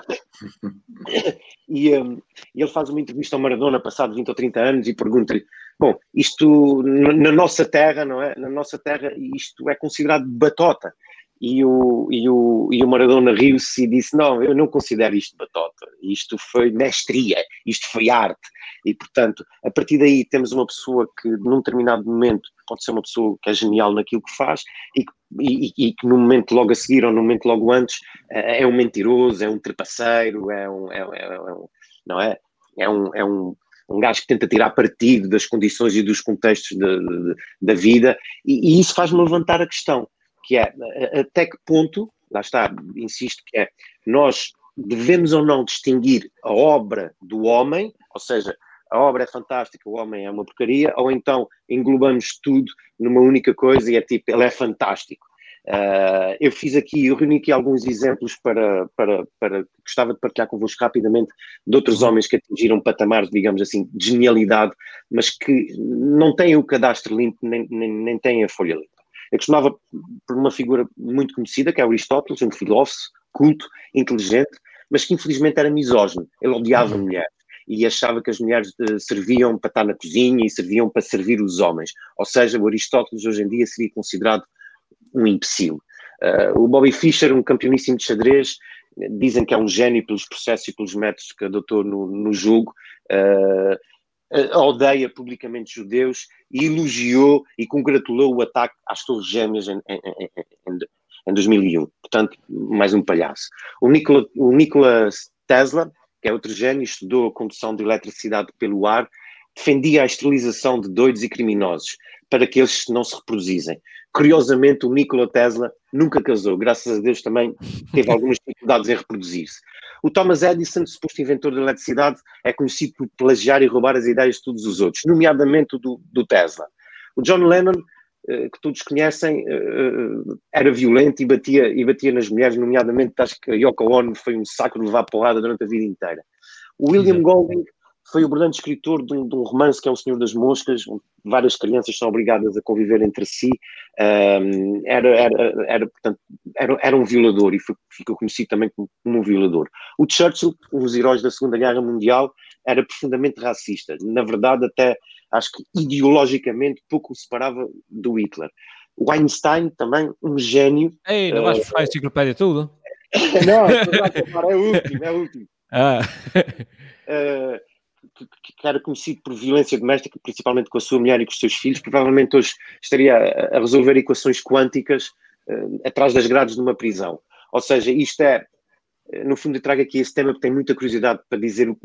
e um, ele faz uma entrevista ao Maradona passado 20 ou 30 anos e pergunta-lhe: Bom, isto na nossa terra, não é? Na nossa terra, isto é considerado batota. E o, e o, e o Maradona riu-se e disse: Não, eu não considero isto batota. Isto foi mestria, isto foi arte. E, portanto, a partir daí temos uma pessoa que, num determinado momento, pode ser uma pessoa que é genial naquilo que faz e, e, e que, no momento logo a seguir ou no momento logo antes, é, é um mentiroso, é um trepaceiro, é um. É, é, é um não é? É um, é um, um gajo que tenta tirar partido das condições e dos contextos da vida, e, e isso faz-me levantar a questão, que é até que ponto, lá está, insisto, que é nós devemos ou não distinguir a obra do homem, ou seja, a obra é fantástica, o homem é uma porcaria, ou então englobamos tudo numa única coisa e é tipo, ele é fantástico. Uh, eu fiz aqui, eu reuni aqui alguns exemplos para, para, para gostava de partilhar convosco rapidamente de outros uhum. homens que atingiram patamares, digamos assim, de genialidade, mas que não têm o cadastro limpo, nem, nem, nem têm a folha limpa. Eu costumava por uma figura muito conhecida, que é Aristóteles, um filósofo, culto, inteligente, mas que infelizmente era misógino. Ele odiava uhum. mulheres e achava que as mulheres uh, serviam para estar na cozinha e serviam para servir os homens. Ou seja, o Aristóteles hoje em dia seria considerado um imbecil. Uh, o Bobby Fischer, um campeoníssimo de xadrez, dizem que é um gênio pelos processos e pelos métodos que adotou no, no jogo. Uh, odeia publicamente judeus e elogiou e congratulou o ataque às Torres Gêmeas em, em, em, em 2001. Portanto, mais um palhaço. O Nikola, o Tesla, que é outro gênio, estudou a condução de eletricidade pelo ar, defendia a esterilização de doidos e criminosos para que eles não se reproduzissem. Curiosamente, o Nikola Tesla nunca casou, graças a Deus também teve algumas dificuldades em reproduzir-se. O Thomas Edison, suposto inventor da eletricidade, é conhecido por plagiar e roubar as ideias de todos os outros, nomeadamente do, do Tesla. O John Lennon, eh, que todos conhecem, eh, eh, era violento e batia, e batia nas mulheres, nomeadamente acho que a Yoko Ono foi um saco de levar porrada durante a vida inteira. O William Golding foi o brilhante escritor de um, de um, romance que é O Senhor das Moscas, onde várias crianças são obrigadas a conviver entre si. Um, era, era, era, portanto, era, era um violador e foi, ficou conhecido também como, como, um violador. O Churchill, um dos heróis da Segunda Guerra Mundial, era profundamente racista. Na verdade, até acho que ideologicamente pouco o separava do Hitler. O Einstein, também, um gênio. Ei, não vais uh, buscar a enciclopédia tudo? não, é o último, é o último. Ah. Uh, que, que, era conhecido por violência doméstica, principalmente com a sua mulher e com os seus filhos, provavelmente hoje estaria a, a resolver equações quânticas uh, atrás das grades de uma prisão. Ou seja, isto é, eh, no fundo, eu trago aqui esse tema porque tenho muita curiosidade para dizer,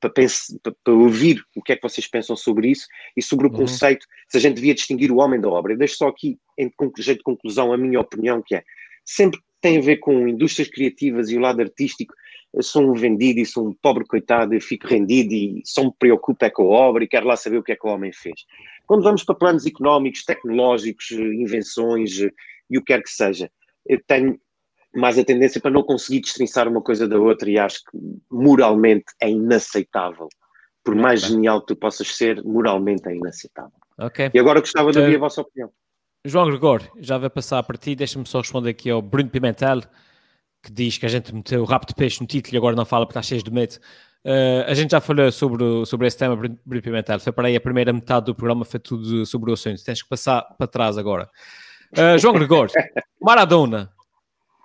para, pensar, para, para, ouvir o que é que vocês pensam sobre isso e sobre o uhum. conceito, se a gente devia distinguir o homem da obra. Eu deixo só aqui, em jeito de conclusão, a minha opinião, que é sempre tem a ver com indústrias criativas e o lado artístico, sou um vendido e sou um pobre coitado, eu fico rendido e só me preocupo é com a obra e quero lá saber o que é que o homem fez. Quando vamos para planos económicos, tecnológicos, invenções e o que quer que seja, eu tenho mais a tendência para não conseguir destrinçar uma coisa da outra e acho que moralmente é inaceitável. Por mais okay. genial que tu possas ser, moralmente é inaceitável. Okay. E agora gostava de ouvir uh, a vossa opinião. João Gregor, já vai passar para ti, deixa-me só responder aqui ao Bruno Pimentel que diz que a gente meteu o rabo de peixe no título e agora não fala porque está cheio de medo. Uh, a gente já falou sobre, sobre esse tema Bruno Pimentel. Foi para aí a primeira metade do programa, foi tudo sobre o assunto. Tens que passar para trás agora. Uh, João Gregor, Maradona.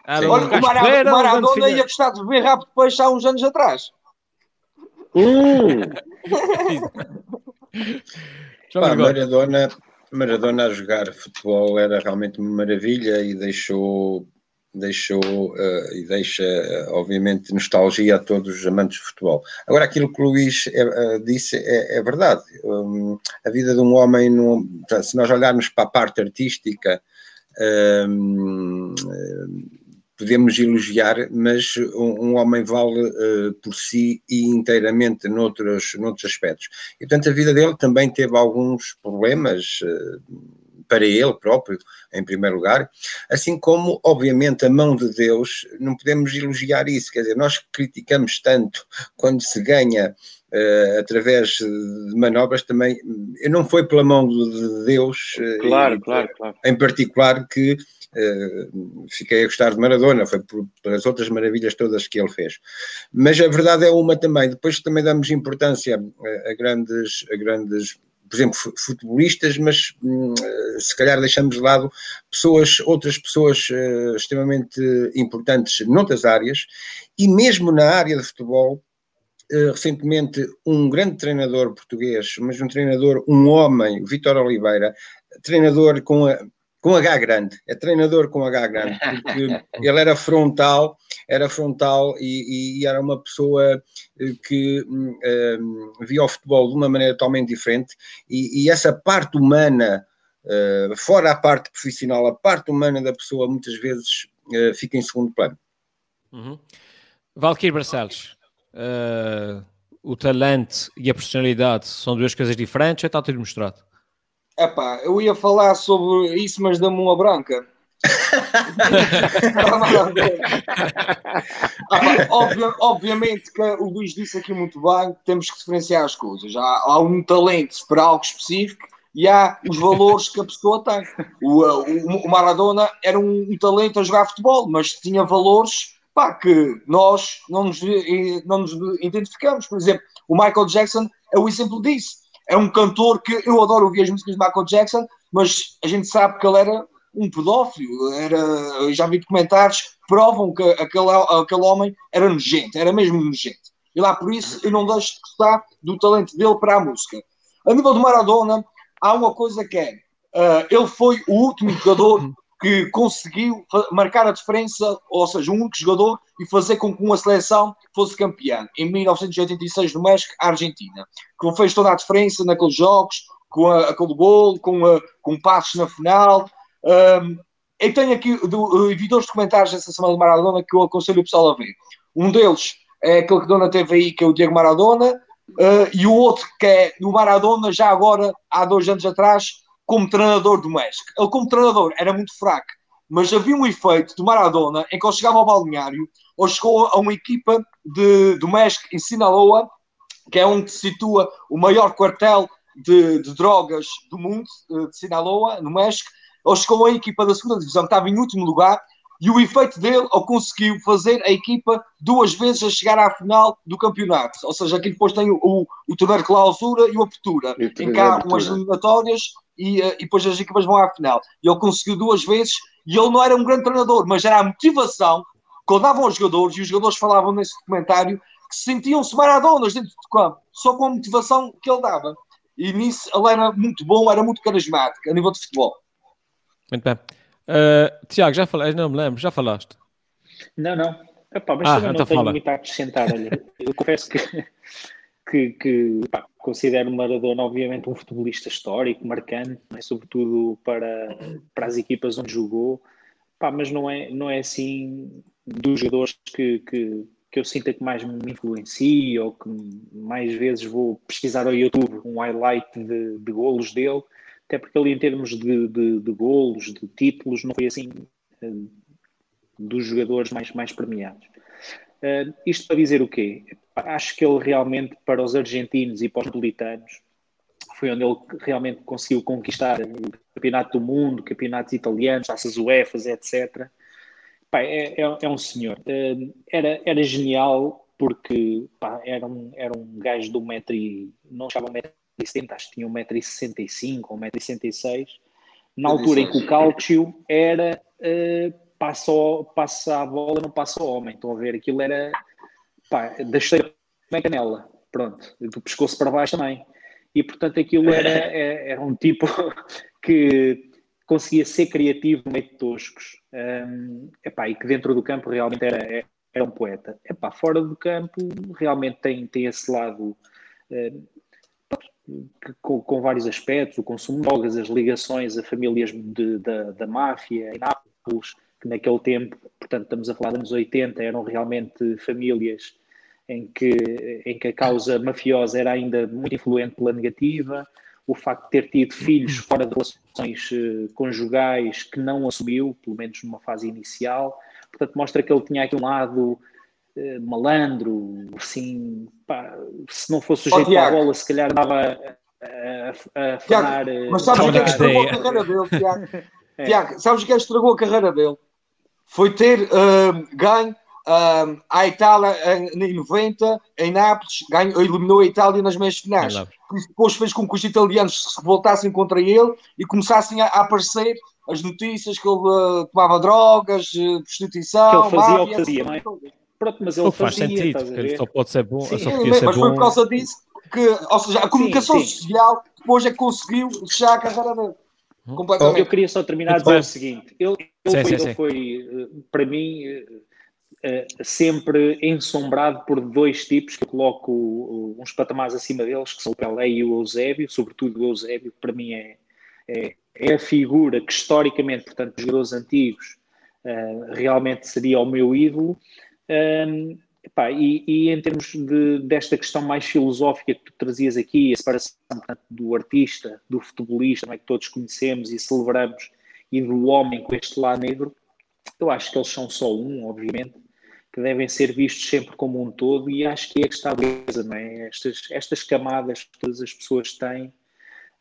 Olha, um o Maradona, Maradona ia gostar de beber rabo de peixe há uns anos atrás. Hum. Pá, Maradona, Maradona a jogar futebol era realmente uma maravilha e deixou deixou uh, e deixa, uh, obviamente, nostalgia a todos os amantes de futebol. Agora, aquilo que o Luís uh, disse é, é verdade. Um, a vida de um homem, se nós olharmos para a parte artística, um, podemos elogiar, mas um, um homem vale por si e inteiramente noutros, noutros aspectos. E, portanto, a vida dele também teve alguns problemas para ele próprio, em primeiro lugar, assim como, obviamente, a mão de Deus, não podemos elogiar isso, quer dizer, nós criticamos tanto quando se ganha uh, através de manobras também, não foi pela mão de Deus, claro, claro, claro. em particular, que Uh, fiquei a gostar de Maradona, foi por, pelas outras maravilhas todas que ele fez. Mas a verdade é uma também, depois também damos importância a, a grandes, a grandes por exemplo, futebolistas, mas hum, se calhar deixamos de lado pessoas, outras pessoas uh, extremamente importantes noutras áreas, e mesmo na área de futebol, uh, recentemente um grande treinador português, mas um treinador, um homem, Vitor Oliveira, treinador com a com H grande, é treinador com H grande, porque ele era frontal, era frontal e, e era uma pessoa eh, que um, hum, via o futebol de uma maneira totalmente diferente e, e essa parte humana, uh, fora a parte profissional, a parte humana da pessoa muitas vezes uh, fica em segundo plano. Uhum. Valkyrie Barcelos, uh, o talento e a personalidade são duas coisas diferentes ou está tudo mostrado? Epá, eu ia falar sobre isso, mas dá-me uma branca. ah, obvia, obviamente que o Luís disse aqui muito bem, temos que diferenciar as coisas. Há, há, um talento para algo específico e há os valores que a pessoa tem. O, o, o Maradona era um, um, talento a jogar futebol, mas tinha valores pá, que nós não nos, não nos identificamos. Por exemplo, o Michael Jackson é o exemplo disso é um cantor que eu adoro ouvir as músicas de Michael Jackson, mas a gente sabe que ele era um pedófilo. Era, já vi documentários que provam que aquele, aquele homem era nojento, era mesmo nojento. E lá por isso eu não deixo de gostar do talento dele para a música. A nível do Maradona, há uma coisa que é: uh, ele foi o último jogador que conseguiu marcar a diferença, ou seja, um único jogador, e fazer com que uma seleção fosse campeã. Em 1986, no México, a Argentina. Que fez toda a diferença naqueles jogos, com a, aquele gol, com, a, com passos na final. Um, eu tenho aqui, do, vi dois documentários essa semana de Maradona que eu aconselho o pessoal a ver. Um deles é aquele que deu na TVI, que é o Diego Maradona, uh, e o outro que é o Maradona, já agora, há dois anos atrás, como treinador do México. Ele, como treinador, era muito fraco, mas havia um efeito do Maradona em que ele chegava ao balneário ou chegou a uma equipa de, do México em Sinaloa, que é onde se situa o maior quartel de, de drogas do mundo, eh, de Sinaloa, no México. Ele chegou a equipa da segunda divisão que estava em último lugar e o efeito dele, ele conseguiu fazer a equipa duas vezes a chegar à final do campeonato. Ou seja, aqui depois tem o, o, o torneio clausura e o apertura. E em cá umas eliminatórias e, uh, e depois as equipas vão à final. E ele conseguiu duas vezes e ele não era um grande treinador, mas era a motivação que ele dava aos jogadores e os jogadores falavam nesse documentário que sentiam-se maradonas dentro do campo, só com a motivação que ele dava. E nisso ele era muito bom, era muito carismático a nível de futebol. Muito bem. Uh, Tiago, já falaste, não me lembro, já falaste? Não, não. Epá, mas ah, também então não tenho fala. muito a acrescentar. Olha, eu confesso que, que, que pá, considero Maradona, obviamente, um futebolista histórico, marcante, é? sobretudo para, para as equipas onde jogou, pá, mas não é, não é assim dos jogadores que, que, que eu sinta que mais me influencia ou que mais vezes vou pesquisar ao YouTube um highlight de, de golos dele até porque ali em termos de, de, de golos, de títulos, não foi assim uh, dos jogadores mais, mais premiados. Uh, isto para dizer o quê? Acho que ele realmente, para os argentinos e para os napolitanos, foi onde ele realmente conseguiu conquistar o campeonato do mundo, campeonatos italianos, taças UEFAs, etc. Pá, é, é, é, um senhor. Uh, era, era genial porque pá, era, um, era um gajo um metro e não chegava um metro 1,70m, acho que tinha 1,65m ou 1,66m, na altura em que o cálcio era uh, passa, passa a bola, não passa o homem. Estão a ver? Aquilo era pá, da esteira na canela, pronto, do pescoço para baixo também. E portanto aquilo era, é, era um tipo que conseguia ser criativo no meio de toscos um, epá, e que dentro do campo realmente era, era um poeta. Epá, fora do campo realmente tem, tem esse lado uh, com, com, vários aspectos, o consumo de drogas, as ligações a famílias de, da, da máfia em Nápoles, que naquele tempo, portanto estamos a falar dos anos 80, eram realmente famílias em que, em que a causa mafiosa era ainda muito influente pela negativa, o facto de ter tido filhos fora de relações uh, conjugais que não assumiu, pelo menos numa fase inicial. Portanto, mostra que ele tinha aqui um lado uh, malandro, assim, pá, se não fosse sujeito oh, a bola, se calhar dava a, a falar. Mas sabes o que é que estragou a carreira dele, Tiago? é. Tiago, sabes o que é que estragou a carreira dele? Foi ter uh, ganho uh, a Itália em 90, em Nápoles, ganho, eliminou a Itália nas meias finais. Depois fez com que os italianos se voltassem contra ele e começassem a, a aparecer as notícias que ele uh, tomava drogas, prostituição. Que ele fazia o que fazia, não é? Pronto, mas ele faz fazia, sentido, ele só pode ser bom. Sim, só mas ser mas foi por causa disso que, ou seja, a comunicação sim, sim. social depois é que conseguiu fechar a carreira dele. Hum. Completamente. Eu queria só terminar dizer o seguinte: ele, ele, sim, foi, ele foi, eh, para mim, eh, sempre ensombrado por dois tipos que eu coloco uns patamares acima deles, que são o Pelé e o Eusébio, sobretudo o Eusébio, que para mim é, é, é a figura que historicamente, portanto, os jogadores antigos, uh, realmente seria o meu ídolo. Um, e, e, em termos de, desta questão mais filosófica que tu trazias aqui, a separação portanto, do artista, do futebolista, é, que todos conhecemos e celebramos, e do homem com este lado negro, eu acho que eles são só um, obviamente, que devem ser vistos sempre como um todo, e acho que é que está a beleza, não é? Estas, estas camadas que todas as pessoas têm,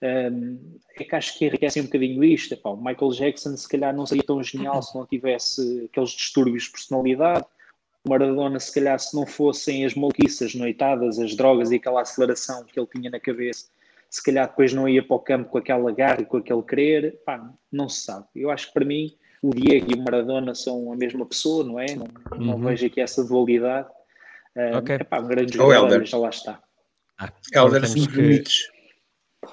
um, é que acho que enriquecem um bocadinho isto. O Michael Jackson, se calhar, não seria tão genial se não tivesse aqueles distúrbios de personalidade Maradona, se calhar, se não fossem as maluquiças, noitadas, as drogas e aquela aceleração que ele tinha na cabeça, se calhar depois não ia para o campo com aquela garra e com aquele querer, pá, não se sabe. Eu acho que para mim o Diego e o Maradona são a mesma pessoa, não é? Não, uhum. não vejo aqui essa dualidade. Uh, okay. epá, um grande oh, jogador, já lá está. Ah, Helder, se me permites.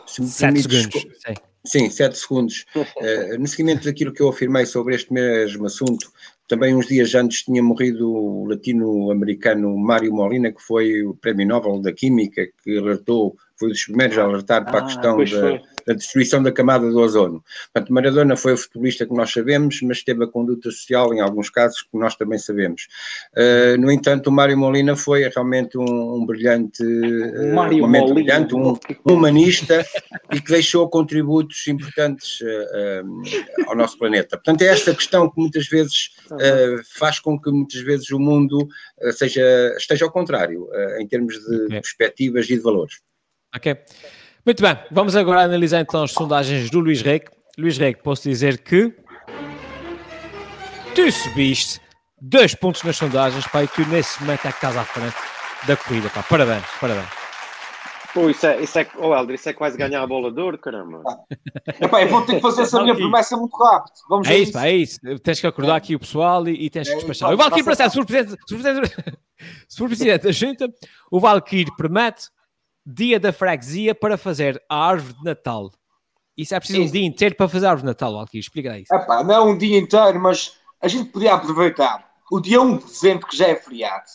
Se me Sete segundos. Sim. Sim, sete segundos. Uh, no seguimento daquilo que eu afirmei sobre este mesmo assunto, também uns dias antes tinha morrido o latino-americano Mário Molina, que foi o Prémio Nobel da Química, que alertou, foi um dos primeiros a alertar para a ah, questão da, da, destruição da camada do ozono. Portanto, Maradona foi o futebolista que nós sabemos, mas teve a conduta social, em alguns casos, que nós também sabemos. Uh, no entanto, o Mário Molina foi realmente um, um brilhante, uh, Mário um Molina, brilhante, um humanista e que deixou contributos importantes uh, ao nosso planeta. Portanto, é esta questão que muitas vezes uh, faz com que muitas vezes o mundo seja, esteja ao contrário, uh, em termos de okay. perspectivas e de valores. Ok. Muito bem, vamos agora analisar então as sondagens do Luís Reque. Luís Reque, posso dizer que tu subiste dois pontos nas sondagens, pá, e tu nesse momento é que estás à frente da corrida, pá. Parabéns, parabéns. Pô, isso é, isso é, oh Helder, isso é quase ganhar a bola de ouro, caramba. Epá, eu vou ter que fazer essa minha promessa muito rápido. Vamos é isso, pá, é isso. Tens que acordar aqui o pessoal e, e tens que é, despachar. o Valkyrie, para se for presidente, se for presidente, se for presidente da junta, o Valkyrie promete dia da freguesia para fazer a árvore de Natal. Isso é preciso isso. um dia inteiro para fazer a árvore de Natal, Valkyrie. Explica isso. Epá, não um dia inteiro, mas a gente podia aproveitar o dia 1 de dezembro, que já é feriado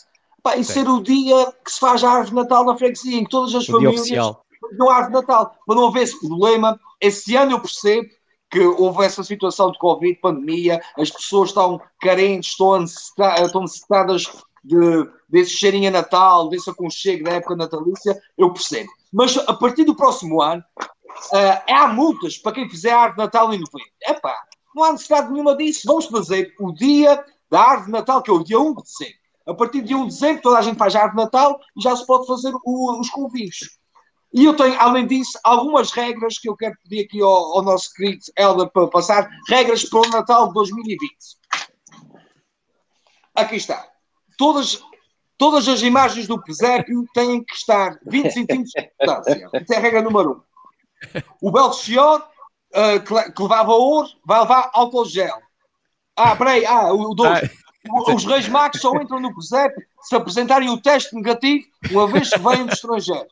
Pá, e ser o dia que se faz a árvore de Natal na freguesia, em que todas as o famílias não há árvore de Natal. Para não haver esse problema, esse ano eu percebo que houve essa situação de Covid, pandemia, as pessoas estão carentes, estão necessitadas de, desse cheirinho a Natal, desse aconchego da época natalícia, eu percebo. Mas a partir do próximo ano, uh, há multas para quem fizer a árvore de Natal em novembro. Epá, não há necessidade nenhuma disso. Vamos fazer o dia da árvore de Natal, que é o dia 1 de dezembro. A partir de 1 de dezembro, toda a gente faz árvore de Natal e já se pode fazer o, os convívios. E eu tenho, além disso, algumas regras que eu quero pedir aqui ao, ao nosso querido Helder para passar. Regras para o Natal de 2020. Aqui está. Todas, todas as imagens do presépio têm que estar 20 centímetros de distância. Essa é a regra número 1. Um. O Belchior, uh, que, levava ouro, vai levar álcool gel. Ah, peraí, ah, o 2 os reis magos só entram no presépio se apresentarem o teste negativo uma vez que vêm do estrangeiro.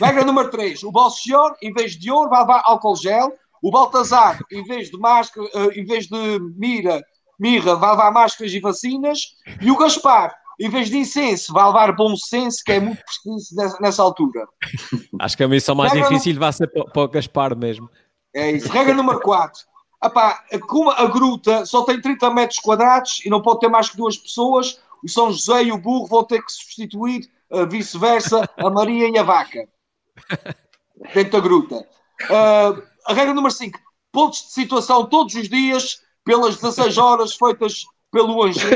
Regra número 3. O Balcior, em vez de ouro, vai levar álcool gel. O Baltazar, em vez de máscara, uh, em vez de mira, mirra, vai levar máscaras e vacinas. E o Gaspar, em vez de incenso, vai levar bom senso, que é muito preciso nessa, nessa altura. Acho que a missão mais Regra difícil no... vai ser para, para o Gaspar mesmo. É isso. Regra número 4. Epá, como a gruta só tem 30 metros quadrados e não pode ter mais que duas pessoas, o São José e o burro vão ter que substituir, uh, vice-versa, a Maria e a vaca. dentro da gruta. Uh, a regra número 5, pontos de situação todos os dias, pelas 16 horas feitas pelo anjo.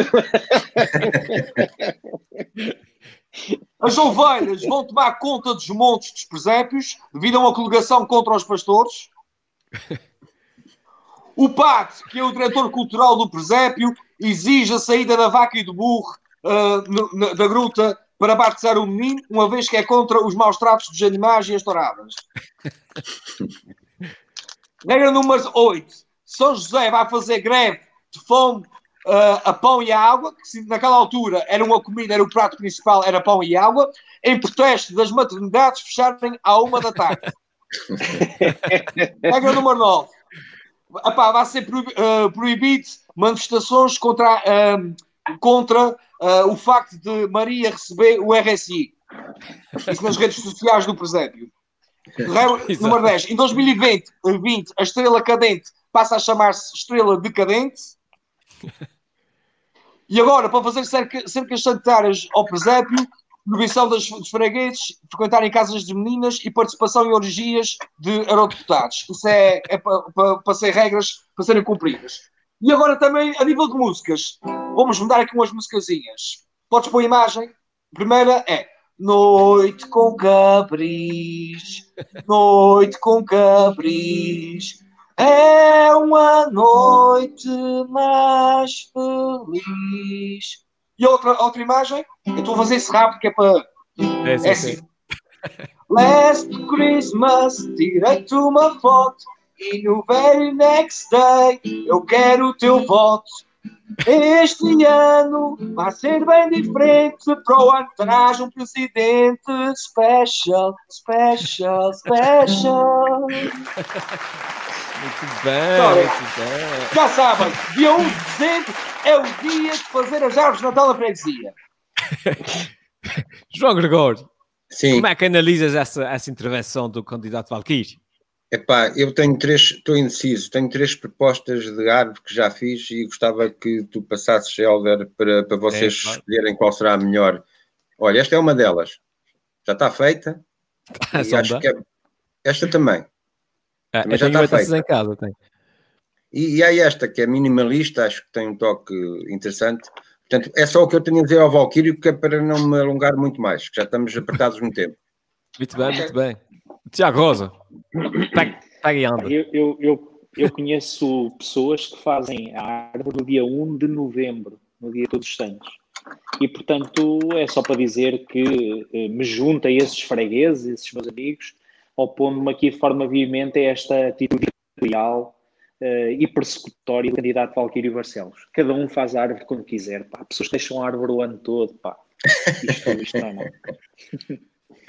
As ovelhas vão tomar conta dos montes dos presépios devido a uma coligação contra os pastores. O pato, que é o diretor cultural do presépio, exige a saída da vaca e do burro uh, no, na, da gruta para batizar o menino, uma vez que é contra os maus tratos dos animais e as touradas. Regra número 8. São José vai fazer greve de fome uh, a pão e a água, que se, naquela altura era uma comida, era o prato principal, era pão e água, em protesto das maternidades fecharem à uma da tarde. Regra número 9. Epá, vai ser uh, proibido manifestações contra, uh, contra o facto de Maria receber o RSI. Isso nas redes sociais do presépio. Número 10. Em 2020, 20, a estrela cadente passa a chamar-se estrela decadente. E agora, para fazer cerca, cercas sanitárias ao presépio, proibição dos, fregueses frequentarem casas de meninas e participação em orgias de eurodeputados. Isso é, é para pa, pa ser regras para serem cumpridas. E agora também, a nível de músicas, vamos mudar aqui umas musicazinhas. Podes pôr a imagem? A primeira é Noite com Cabris, Noite com Cabris, é uma noite mais feliz. E outra, outra imagem, eu estou a fazer isso rápido que é para. É, sim, é assim. Last Christmas tirei-te uma foto e no very next day eu quero o teu voto. Este ano vai ser bem diferente. Para o ano traz um presidente special, special, special. Muito bem, muito bem. Já sabem, dia 1 de dezembro é o dia de fazer as árvores de Natal na freguesia. João Gregório, Sim. como é que analisas essa, essa intervenção do candidato Valkyrie? Epá, eu tenho três, estou indeciso, tenho três propostas de árvore que já fiz e gostava que tu passasses, Helder, para, para vocês é, escolherem qual será a melhor. Olha, esta é uma delas, já está feita. e acho que é, esta também. Ah, também já está feita. em casa, tem. E, e há esta que é minimalista, acho que tem um toque interessante. Portanto, é só o que eu tenho a dizer ao Valkyrio, que é para não me alongar muito mais, que já estamos apertados no tempo. Muito bem, muito bem. Tiago Rosa, pegue anda. Eu, eu, eu, eu, conheço pessoas que fazem a árvore no dia 1 de novembro, no dia de todos os santos. E, portanto, é só para dizer que eh, me junto a esses fregueses, esses meus amigos, opondo-me aqui de forma veemente a esta atitude real uh, e persecutória do candidato Valquírio Barcelos. Cada um faz a árvore quando quiser, pá. Pessoas deixam a árvore o ano todo, pá. Isto, isto não, não.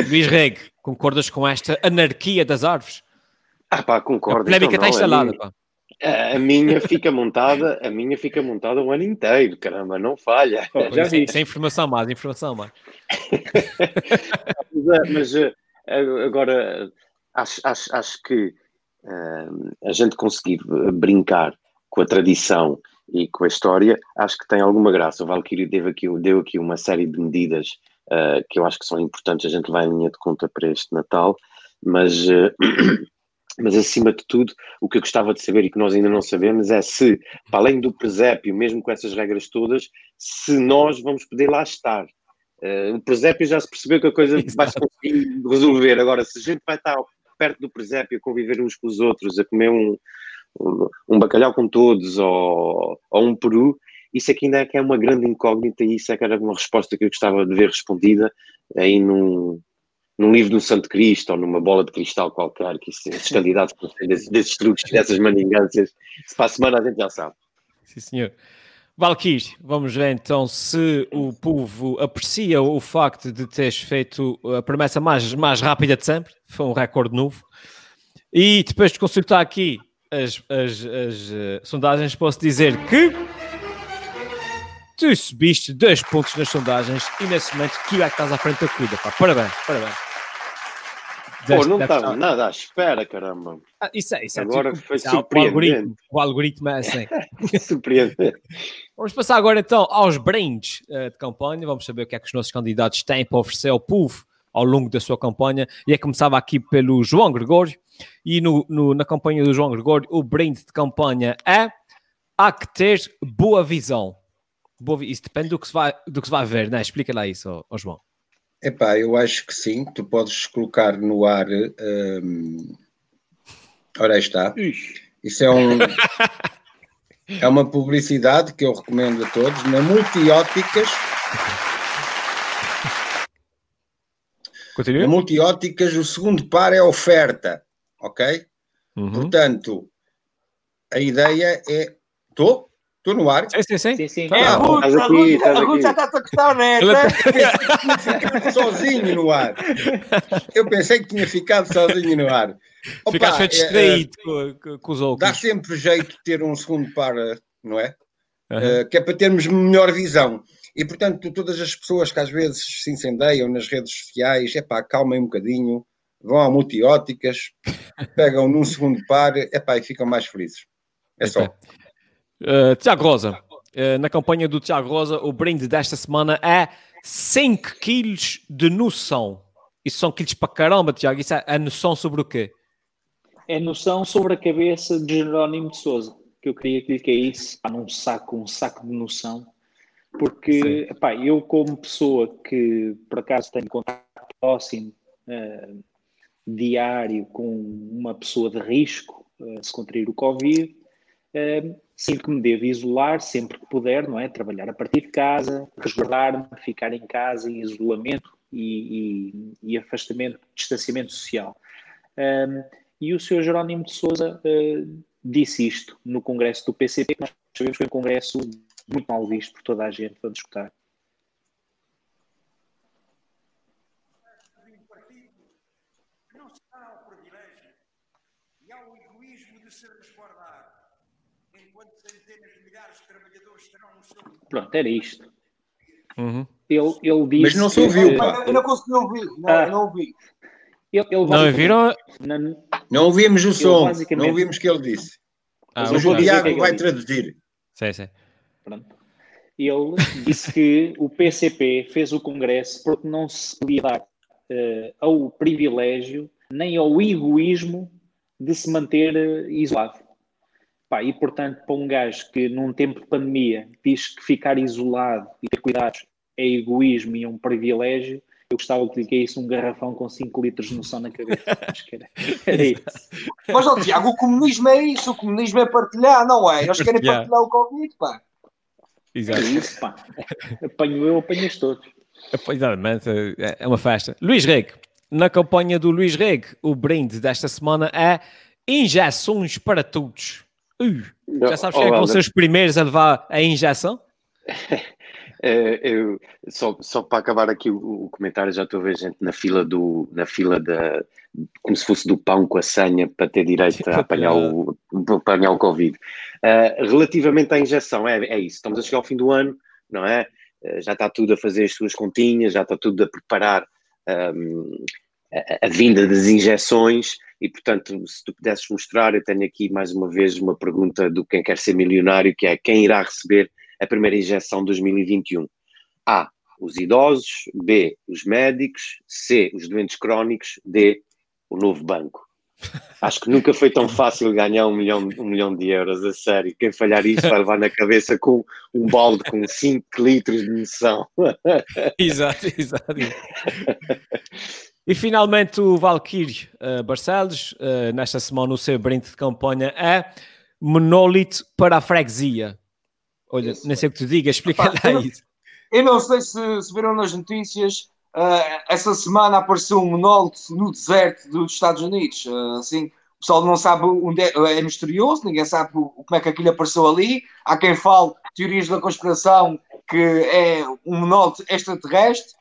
Luís Reg, concordas com esta anarquia das árvores? Ah pá, concordo. A polémica então, está instalada, pá. A minha fica montada, a minha fica montada o ano inteiro, caramba, não falha. Oh, já vi. Sem informação mais, informação mais. mas, mas eh, agora acho, acho, acho que uh, a gente conseguir brincar com a tradição e com a história, acho que tem alguma graça. O Valkyrie deu aqui, deu aqui uma série de medidas uh, que eu acho que são importantes a gente levar em linha de conta para este Natal, mas, uh, mas acima de tudo, o que eu gostava de saber e que nós ainda não sabemos é se, para além do presépio, mesmo com essas regras todas, se nós vamos poder lá estar. Uh, o presépio já se percebeu que a coisa vai se conseguir resolver. Agora, se a gente vai estar perto do presépio a conviver uns com os outros, a comer um, um, um bacalhau com todos ou, ou um peru, isso aqui ainda é que é uma grande incógnita e isso é que era uma resposta que eu gostava de ver respondida aí num, num livro do Santo Cristo ou numa bola de cristal qualquer, que isso, esses candidatos desses, desses truques, dessas maningâncias, se para a semana a gente já sabe. Sim, senhor. Valkyr, vamos ver então se o povo aprecia o facto de teres feito a promessa mais, mais rápida de sempre, foi um recorde novo. E depois de consultar aqui as, as, as uh, sondagens, posso dizer que Tu subiste dois pontos nas sondagens e nesse momento tu é que estás à frente da corrida, pá. Parabéns, parabéns. Pô, não estava nada à espera, caramba. Ah, isso é, isso é agora tipo, foi surpreendente. O algoritmo, o algoritmo é assim. surpreendente. Vamos passar agora então aos brains uh, de campanha. Vamos saber o que é que os nossos candidatos têm para oferecer ao povo ao longo da sua campanha. E é começava aqui pelo João Gregório. E no, no, na campanha do João Gregório, o brinde de campanha é há que ter boa visão. Boa, isso depende do que se vai, do que se vai ver, né? Explica lá isso, ó, ó João. Epá, eu acho que sim. Tu podes colocar no ar. Hum... Ora, aí está. Isso é um. é uma publicidade que eu recomendo a todos na Multióticas. Continua? Na Multióticas, o segundo par é oferta, ok? Uhum. Portanto, a ideia é. Estou? Estou no ar? Sim, sim, sim. Sim, sim. É, Ah, a Ruth, a aqui, Ruth- a Ruth já está a cortar, né? Ela- Ficar sozinho no ar. Eu pensei que tinha ficado sozinho no ar. Opa, Ficaste feito é, distraído com, com- com os é, outros. dá sempre jeito de ter um segundo par, não é? Aham. Uh, que é para termos melhor visão. E, portanto, todas as pessoas que às vezes se incendeiam nas redes sociais, é pá, acalmem um bocadinho, vão a multióticas, pegam num segundo par, é pá, e ficam mais felizes. É só. Uh, Tiago Rosa, uh, na campanha do Tiago Rosa, o brinde desta semana é 5 quilos de noção. Isso são quilos para caramba, Tiago. Isso é a noção sobre o quê? É noção sobre a cabeça de Jerónimo de Souza, que eu queria que lhe caísse pá, num saco, um saco de noção. Porque, epá, eu como pessoa que por acaso tenho contato próximo, eh, diário com uma pessoa de risco, se contrair o Covid, eh, sinto que me devo isolar sempre que puder, não é? Trabalhar a partir de casa, resguardar-me, ficar em casa em isolamento e, e- e afastamento, distanciamento social. Um, e o Sr. Jerónimo de Souza uh, disse isto no congresso do PCP, nós sabemos que foi um congresso muito mal visto por toda a gente a discutir. não se dá ao privilégio e ao egoísmo de se resguardar, enquanto centenas de milhares de trabalhadores estarão no seu Pronto, era isto. Uhum. Ele, ele disse. Mas não se que- ouviu, pá. Eu não consegui ouvir. Não, Ah. não ouvi. Ele, ele Não basicamente- viram? na- Não ouvimos o som, basicamente- não ouvimos o que ele disse. Ah, Mas o ok. dizer o que é que vai disse. traduzir. Sim, sim. Pronto. Ele disse que o PCP fez o congresso porque não se podia dar eh, ao privilégio nem ao egoísmo de se manter eh, isolado. Pá, e portanto, para um gajo que num tempo de pandemia diz que ficar isolado e ter cuidados é egoísmo e é um privilégio, eu gostava que lhe caísse um garrafão com 5 litros de noção na cabeça. Acho que era, era isso. Mas, ó, Tiago, o comunismo é isso. O comunismo é partilhar, não é? Eles querem Partilhar. partilhar o Covid, pá. É Exato. isso, pá. Apanho eu, apanhas todos. Exatamente. É é uma festa. Luís Reg, na campanha do Luís Reg, o brinde desta semana é injeções para todos. Uh, já sabes Oh, quem é que vão ser os primeiros a levar a injeção? É, eu- só, só para acabar aqui o, o comentário, já estou a ver gente na fila do, na fila da, como se fosse do pão com a senha para ter direito a apanhar o, apanhar o Covid. Ah, relativamente à injeção, é, é isso, estamos a chegar ao fim do ano, não é? Ah, já está tudo a fazer as suas continhas, já está tudo a preparar ahm, a, a vinda das injeções e, portanto, se tu pudesses mostrar, eu tenho aqui mais uma vez uma pergunta do quem quer ser milionário, que é quem irá receber a primeira injeção de 2021? A. Os idosos. B. Os médicos. C. Os doentes crónicos. D. O novo banco. Acho que nunca foi tão fácil ganhar um milhão, um milhão de euros, a sério. Quem falhar isto vai levar na cabeça com um balde com 5 litros de munição. exato, exato. E finalmente o Valkyrie uh, Barcelos, uh, nesta semana o seu brinde de campanha é monólito para a freguesia. Olha, Isso. nem sei o que tu digas, explica lá eu- isso. Eu não sei se, se viram nas notícias, ah, essa semana apareceu um monólito no deserto dos Estados Unidos. Assim, o pessoal não sabe onde é, é misterioso, ninguém sabe como é que aquilo apareceu ali. Há quem fale teorias da conspiração que é um monólito extraterrestre.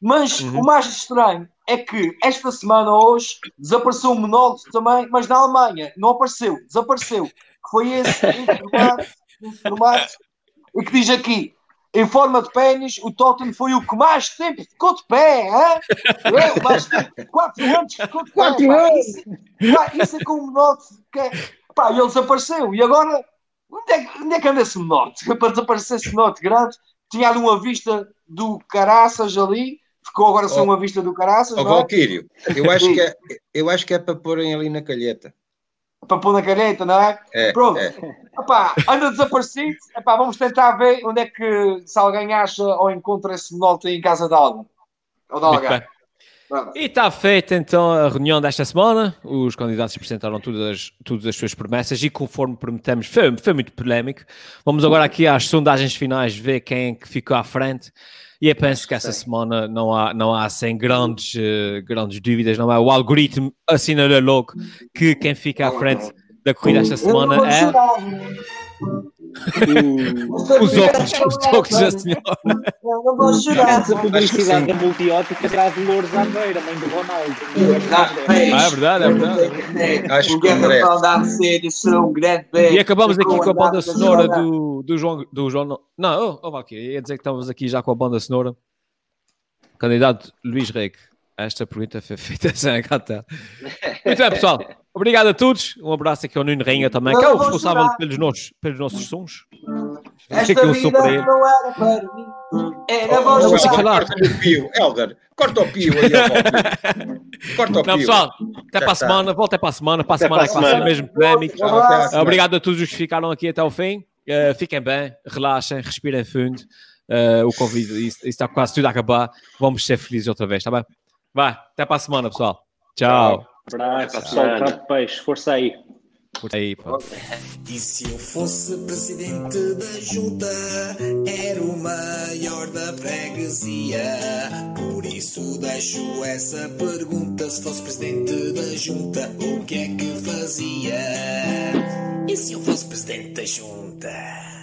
Mas Uhum. o mais estranho é que esta semana, hoje, desapareceu um monólito também, mas na Alemanha. Não apareceu, desapareceu. Que foi esse formato, e que diz aqui, em forma de pênis, o Tottenham foi o que mais tempo ficou de pé, hã? É, o mais tempo, 4 anos ficou de pé. Quatro pá. anos! Isso, pá, isso é como um note que é, pá, ele desapareceu. E agora, onde é, que- onde é que anda esse note? Para desaparecer esse note grande, tinha ali uma vista do caraças ali, ficou agora oh, uma vista do caraças. Oh, Valquírio, eu acho, que é, eu acho que é para porem ali na calheta. Para pôr na calheta, não é? é Pronto. É. Epá, anda desaparecido. Epá, vamos tentar ver onde é que se alguém acha ou encontra esse monolito em casa de alguém. Ou de alguém. E está feita então a reunião desta semana. Os candidatos apresentaram todas, todas as suas promessas e, conforme prometemos, foi, foi muito polémico. Vamos agora aqui às sondagens finais ver quem é que ficou à frente. E eu penso que essa semana não há, não há sem grandes, uh, grandes dúvidas, não é? O algoritmo assinala logo que quem fica à frente da corrida esta semana é. Os óculos, os óculos da senhora. Não vou chorar. Antes a publicidade da multiótica será de Lourdes Aveira, mãe do Ronaldo. Ah, é verdade, é verdade. Acho que André. E acabamos aqui com a banda sonora do, do João. Do João não, oh, oh, aqui, ia dizer que estamos aqui já com a banda sonora. Candidato Luís Reque. Esta pergunta foi feita sem a gata. Muito bem, pessoal. Obrigado a todos. Um abraço aqui ao Nuno Rainha também, que é o responsável pelos nossos, pelos nossos sons. Esta um vida para ele. não era para mim. Era oh, você falar. Corta o pio, Helder. Corta o pio aí. Corta o pio. Não, pessoal, até para a semana. Volta para a semana. Para a semana é que vai ser mesmo polémico. Obrigado a todos os que ficaram aqui até o fim. Uh, fiquem bem, relaxem, respirem fundo. Uh, o convite, isso, está quase tudo a acabar. Vamos ser felizes outra vez, tá bem? Vai, até para a semana, pessoal. Tchau. Abraço, pessoal, peixe, força aí. Força aí, pô. E se eu fosse presidente da junta, era o maior da freguesia. Por isso deixo essa pergunta: se fosse presidente da junta, o que é que fazia? E se eu fosse presidente da junta?